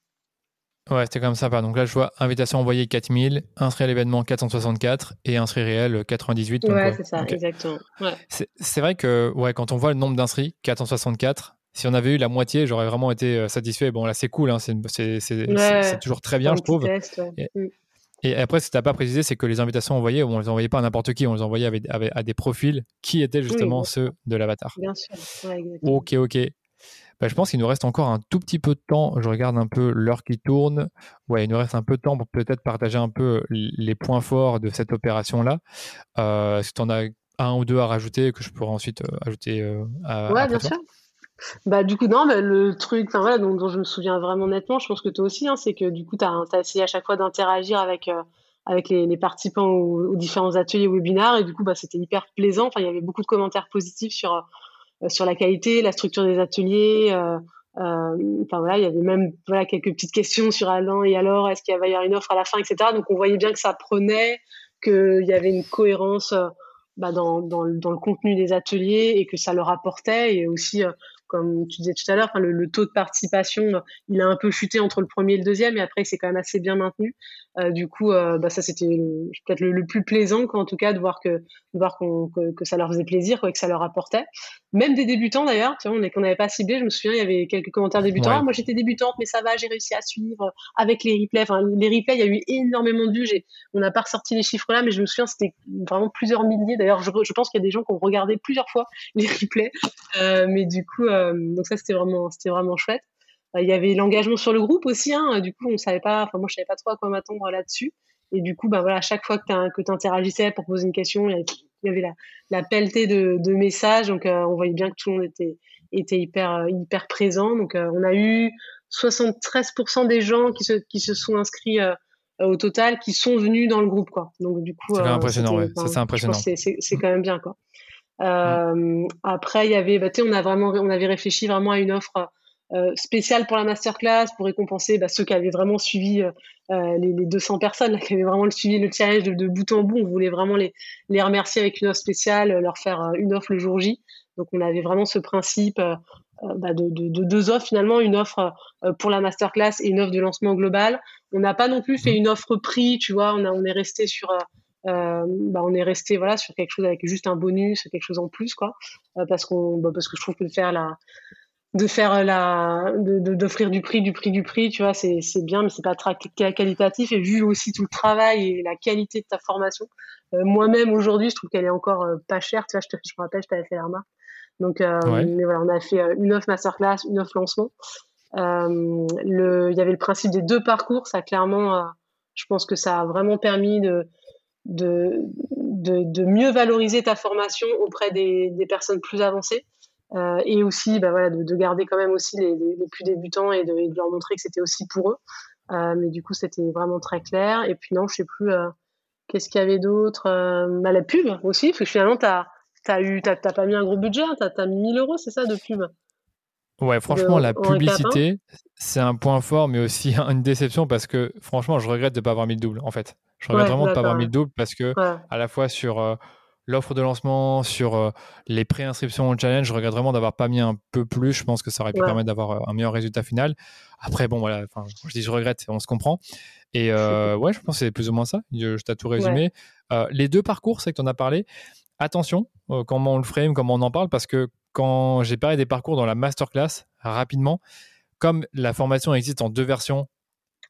Ouais, c'était quand même sympa. Donc là, je vois invitation envoyée 4000, inscrit à l'événement 464 et inscrit réel 98. ouais, c'est ça, exactement. Ouais. C'est vrai que ouais, quand on voit le nombre d'inscrits, 464, si on avait eu la moitié, j'aurais vraiment été euh, satisfait. Bon, là, c'est cool, hein, c'est toujours très bien, je trouve. Mm. et, après, ce que tu n'as pas précisé, c'est que les invitations envoyées, on ne les envoyait pas à n'importe qui, on les envoyait à des profils qui étaient justement ceux de l'avatar. Bien sûr. ok, ok. Bah, je pense qu'il nous reste encore un tout petit peu de temps. Je regarde un peu l'heure qui tourne. Ouais, il nous reste un peu de temps pour peut-être partager un peu les points forts de cette opération-là. Euh, si tu en as un ou deux à rajouter, que je pourrais ensuite euh, ajouter à. Ouais, bien sûr. Bah, du coup, non, le truc voilà, dont, je me souviens vraiment nettement, je pense que toi aussi, hein, c'est que du coup, tu as, essayé à chaque fois d'interagir avec, euh, avec les, participants aux, différents ateliers webinaires et du coup, bah, c'était hyper plaisant. Enfin, il y avait beaucoup de commentaires positifs sur, euh, sur la qualité, la structure des ateliers. Euh, enfin, voilà, il y avait même voilà, quelques petites questions sur Alain et alors, est-ce qu'il va y avoir une offre à la fin, etc. Donc, on voyait bien que ça prenait, qu'il y avait une cohérence. Bah, dans, dans, dans, le contenu des ateliers et que ça leur apportait et aussi comme tu disais tout à l'heure, le, le, taux de participation, il a un peu chuté entre le premier et le deuxième, et après, c'est quand même assez bien maintenu. Euh, du coup, euh, bah, ça, c'était peut-être le, plus plaisant, en tout cas, de voir que, de voir que, que, ça leur faisait plaisir, quoi, que ça leur apportait. Même des débutants, d'ailleurs, tu vois, on qu'on n'avait pas ciblé, je me souviens, il y avait quelques commentaires débutants. Ah, moi, j'étais débutante, mais ça va, j'ai réussi à suivre avec les replays. Enfin, les replays, il y a eu énormément de vues. On n'a pas ressorti les chiffres là, mais je me souviens, c'était vraiment plusieurs milliers. D'ailleurs, je, je, pense qu'il y a des gens qui ont regardé plusieurs fois les replays. Euh, mais du coup, donc ça, c'était vraiment, c'était vraiment chouette. Euh, il y avait l'engagement sur le groupe aussi. Hein, du coup, on savait pas, enfin moi, je savais pas trop à quoi m'attendre là-dessus. Et du coup, bah voilà, à chaque fois que tu interagissais pour poser une question, il y avait, la, la pelletée de, de messages. Donc, on voyait bien que tout le monde était, était hyper, hyper présent. Donc, on a eu 73% des gens qui se, qui se sont inscrits au total qui sont venus dans le groupe quoi donc du coup c'est impressionnant ouais. ça c'est impressionnant c'est quand même bien quoi euh, après, il y avait, bah, on a vraiment, on avait réfléchi vraiment à une offre euh, spéciale pour la masterclass pour récompenser bah, ceux qui avaient vraiment suivi euh, les, les, 200 personnes là, qui avaient vraiment suivi le challenge de, de, bout en bout. On voulait vraiment les, les remercier avec une offre spéciale, leur faire une offre le jour J. Donc on avait vraiment ce principe euh, bah, de, de, de, deux offres finalement, une offre pour la masterclass et une offre de lancement global. On n'a pas non plus fait mmh. une offre prix, tu vois, on, a, on est resté sur bah, on est resté voilà sur quelque chose avec juste un bonus, quelque chose en plus quoi, euh, parce qu'on bah, parce que je trouve que de faire la de faire la d'offrir du prix du prix du prix tu vois c'est c'est bien mais c'est pas très qualitatif. Et vu aussi tout le travail et la qualité de ta formation euh, moi-même aujourd'hui je trouve qu'elle est encore pas chère. Tu vois je, te, je me rappelle je t'avais fait la remarque. Donc mais voilà on a fait une offre masterclass une offre lancement. Le il y avait le principe des deux parcours. Ça clairement je pense que ça a vraiment permis de de, de, mieux valoriser ta formation auprès des, des personnes plus avancées. Euh, et aussi bah voilà, de, de, garder quand même aussi les, les, plus débutants et de, de, leur montrer que c'était aussi pour eux. Euh, mais du coup, c'était vraiment très clair. Et puis non, je sais plus, euh, qu'est-ce qu'il y avait d'autre bah, La pub aussi, parce que finalement, tu as, eu, pas mis un gros budget, hein, tu as, mis 1000 euros, c'est ça, de pub? Ouais, franchement, la publicité, c'est un point fort, mais aussi une déception parce que franchement, je regrette de ne pas avoir mis le double, en fait. Je regrette vraiment de ne pas avoir mis le double parce que, à la fois sur euh, l'offre de lancement, sur euh, les préinscriptions au challenge, je regrette vraiment d'avoir pas mis un peu plus. Je pense que ça aurait pu permettre d'avoir euh, un meilleur résultat final. Après, bon, voilà, je dis je regrette, on se comprend. Et ouais, je pense que c'est plus ou moins ça. Je, t'ai tout résumé. les deux parcours, c'est que tu en as parlé. Attention, comment on le frame, comment on en parle, parce que quand j'ai parlé des parcours dans la masterclass, rapidement, comme la formation existe en deux versions,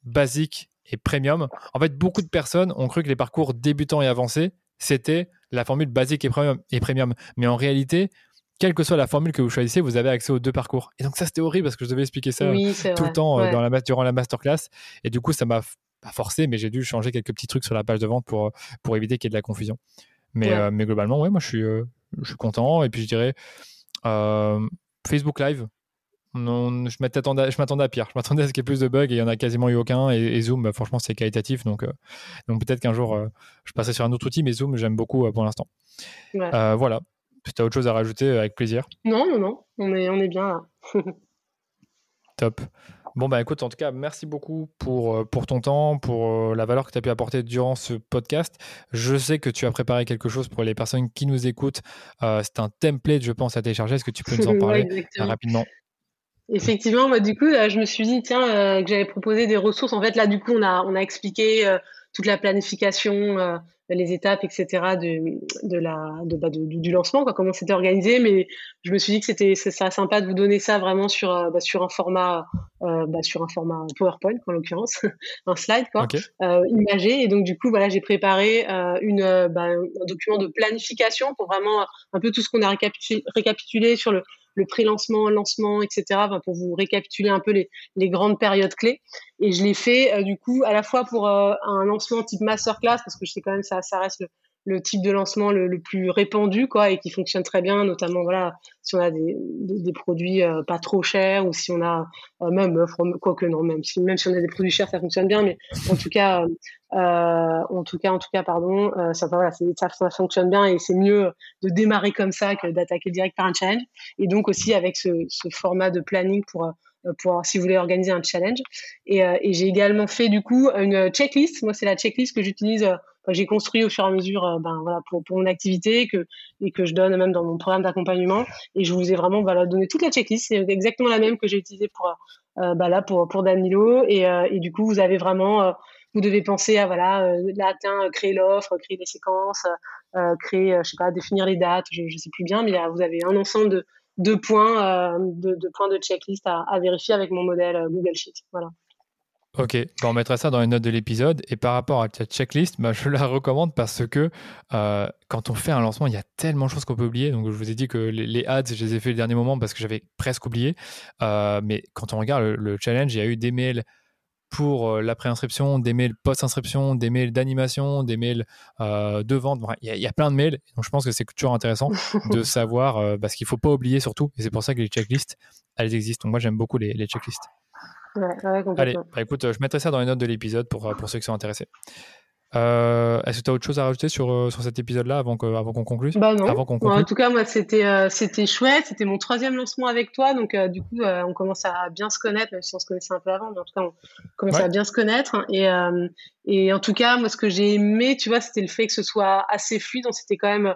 basique et premium, en fait, beaucoup de personnes ont cru que les parcours débutants et avancés, c'était la formule basique et premium, et premium. Mais en réalité, quelle que soit la formule que vous choisissez, vous avez accès aux deux parcours. Et donc ça, c'était horrible parce que je devais expliquer ça tout le temps euh, dans la, durant la masterclass. Et du coup, ça m'a pas forcé, mais j'ai dû changer quelques petits trucs sur la page de vente pour, pour éviter qu'il y ait de la confusion. Mais, euh, mais globalement, ouais, moi, je suis, euh, je suis content. Et puis, je dirais, Facebook Live, je m'attendais, à pire. Je m'attendais à ce qu'il y ait plus de bugs et il n'y en a quasiment eu aucun. Et, Zoom, bah, franchement, c'est qualitatif. Donc, euh, donc peut-être qu'un jour, euh, je passerai sur un autre outil, mais Zoom, j'aime beaucoup euh, pour l'instant. voilà. Si tu as autre chose à rajouter, avec plaisir. Non, non, non. On est, on est bien là. Top. Bon, bah écoute, en tout cas, merci beaucoup pour, pour ton temps, pour la valeur que tu as pu apporter durant ce podcast. Je sais que tu as préparé quelque chose pour les personnes qui nous écoutent. c'est un template, je pense, à télécharger. Est-ce que tu peux nous en parler rapidement? Effectivement, moi, du coup, je me suis dit, tiens, euh, que j'avais proposé des ressources. En fait, là, du coup, on a, on a expliqué euh, toute la planification, euh, les étapes, etc. de, de la, de, bah, du lancement, quoi, comment c'était organisé. Mais je me suis dit que c'était ça sympa de vous donner ça vraiment sur, bah, sur un format, bah, sur un format PowerPoint, en l'occurrence, un slide, quoi, imagé. Et donc, du coup, voilà, j'ai préparé une, bah, un document de planification pour vraiment un peu tout ce qu'on a récapitulé sur le le pré-lancement, lancement, etc. pour vous récapituler un peu les, grandes périodes clés. Et je l'ai fait euh, du coup à la fois pour euh, un lancement type masterclass parce que je sais quand même ça, ça reste le, le type de lancement le, plus répandu quoi et qui fonctionne très bien notamment voilà si on a des, produits euh, pas trop chers ou si on a euh, même quoi que non même si même si on a des produits chers ça fonctionne bien mais en tout cas euh, en tout cas en tout cas pardon ça fonctionne bien et c'est mieux de démarrer comme ça que d'attaquer direct par un challenge. Et donc aussi avec ce, format de planning pour pour si vous voulez organiser un challenge. Et j'ai également fait du coup une checklist. Moi c'est la checklist que j'utilise j'ai construit au fur et à mesure euh, ben, voilà, pour, mon activité que, et que je donne même dans mon programme d'accompagnement. Et je vous ai vraiment voilà, donné toute la checklist. C'est exactement la même que j'ai utilisée pour, euh, bah, là, pour, pour Danilo. Et, euh, du coup, vous avez vraiment, vous devez penser à voilà, là, tiens, créer l'offre, créer des séquences, créer, je sais pas, définir les dates, je, je sais plus bien, mais vous avez un ensemble de, points, de, de, points de checklist à, à vérifier avec mon modèle Google Sheet. Voilà. Ok, bah, on mettra ça dans les notes de l'épisode. Et par rapport à cette checklist, bah, je la recommande parce que euh, quand on fait un lancement, il y a tellement de choses qu'on peut oublier. Donc, je vous ai dit que les, ads, je les ai fait le dernier moment parce que j'avais presque oublié. Euh, mais quand on regarde le, challenge, il y a eu des mails pour euh, la préinscription, des mails post-inscription, des mails d'animation, des mails de vente. il, y a, plein de mails. Donc, je pense que c'est toujours intéressant de savoir parce qu'il ne faut pas oublier surtout. Et c'est pour ça que les checklists, elles existent. Donc, moi, j'aime beaucoup les checklists. Allez, bah, écoute, je mettrai ça dans les notes de l'épisode pour, pour ceux qui sont intéressés. Euh, est-ce que tu as autre chose à rajouter sur, euh, sur cet épisode-là avant qu'on avant qu'on conclue? Bah non. Avant qu'on en tout cas, moi, c'était euh, c'était chouette. C'était mon troisième lancement avec toi. Donc, du coup, on commence à bien se connaître, même si on se connaissait un peu avant. Mais en tout cas, on commence à bien se connaître. Et, et en tout cas, moi, ce que j'ai aimé, tu vois, c'était le fait que ce soit assez fluide. On s'était quand même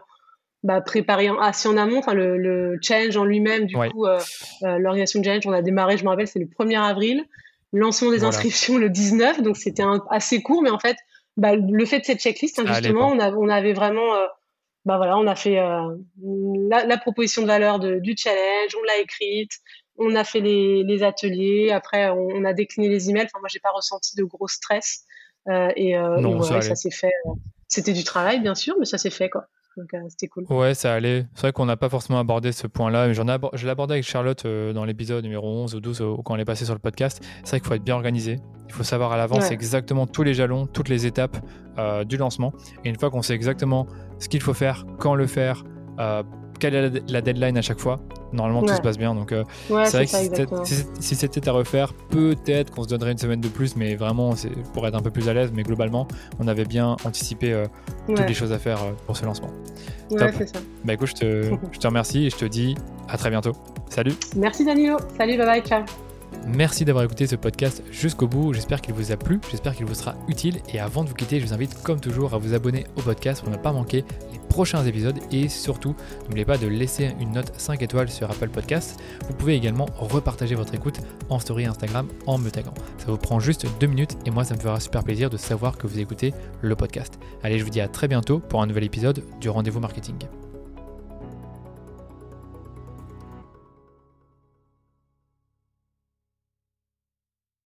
bah, préparé assez en amont. Enfin, le, le challenge en lui-même, du coup, euh, euh, l'organisation de challenge, on a démarré, je me rappelle, c'est le 1er avril. Lancement des inscriptions le 19, donc c'était assez court, mais en fait, bah, le fait de cette checklist, hein, justement, on, a, on, avait vraiment, euh, bah voilà, on a fait la, la, proposition de valeur de, du challenge, on l'a écrite, on a fait les, les ateliers, après on, a décliné les emails. Enfin, moi, j'ai pas ressenti de gros stress et, non, ça, ça s'est fait. C'était du travail, bien sûr, mais ça s'est fait quoi. Donc euh, c'était cool. Ouais, ça allait. C'est vrai qu'on n'a pas forcément abordé ce point-là, mais j'en je l'ai abordé avec Charlotte euh, dans l'épisode numéro 11 ou 12 quand elle est passée sur le podcast. C'est vrai qu'il faut être bien organisé. Il faut savoir à l'avance exactement tous les jalons, toutes les étapes euh, du lancement. Et une fois qu'on sait exactement ce qu'il faut faire, quand le faire, quelle est la deadline à chaque fois, normalement tout se passe bien. Donc, euh, c'est vrai que si, c'était à refaire, peut-être qu'on se donnerait une semaine de plus, mais vraiment, c'est pour être un peu plus à l'aise. Mais globalement, on avait bien anticipé euh, toutes les choses à faire euh, pour ce lancement. Ouais, c'est ça. Bah écoute, je te, je te remercie et je te dis à très bientôt. Salut. Merci Danilo. Salut, bye bye, ciao. Merci d'avoir écouté ce podcast jusqu'au bout. J'espère qu'il vous a plu, j'espère qu'il vous sera utile. Et avant de vous quitter, je vous invite comme toujours à vous abonner au podcast pour ne pas manquer les prochains épisodes. Et surtout, n'oubliez pas de laisser une note 5 étoiles sur Apple Podcast. Vous pouvez également repartager votre écoute en story Instagram en me taguant. Ça vous prend juste deux minutes et moi ça me fera super plaisir de savoir que vous écoutez le podcast. Allez, je vous dis à très bientôt pour un nouvel épisode du Rendez-vous Marketing.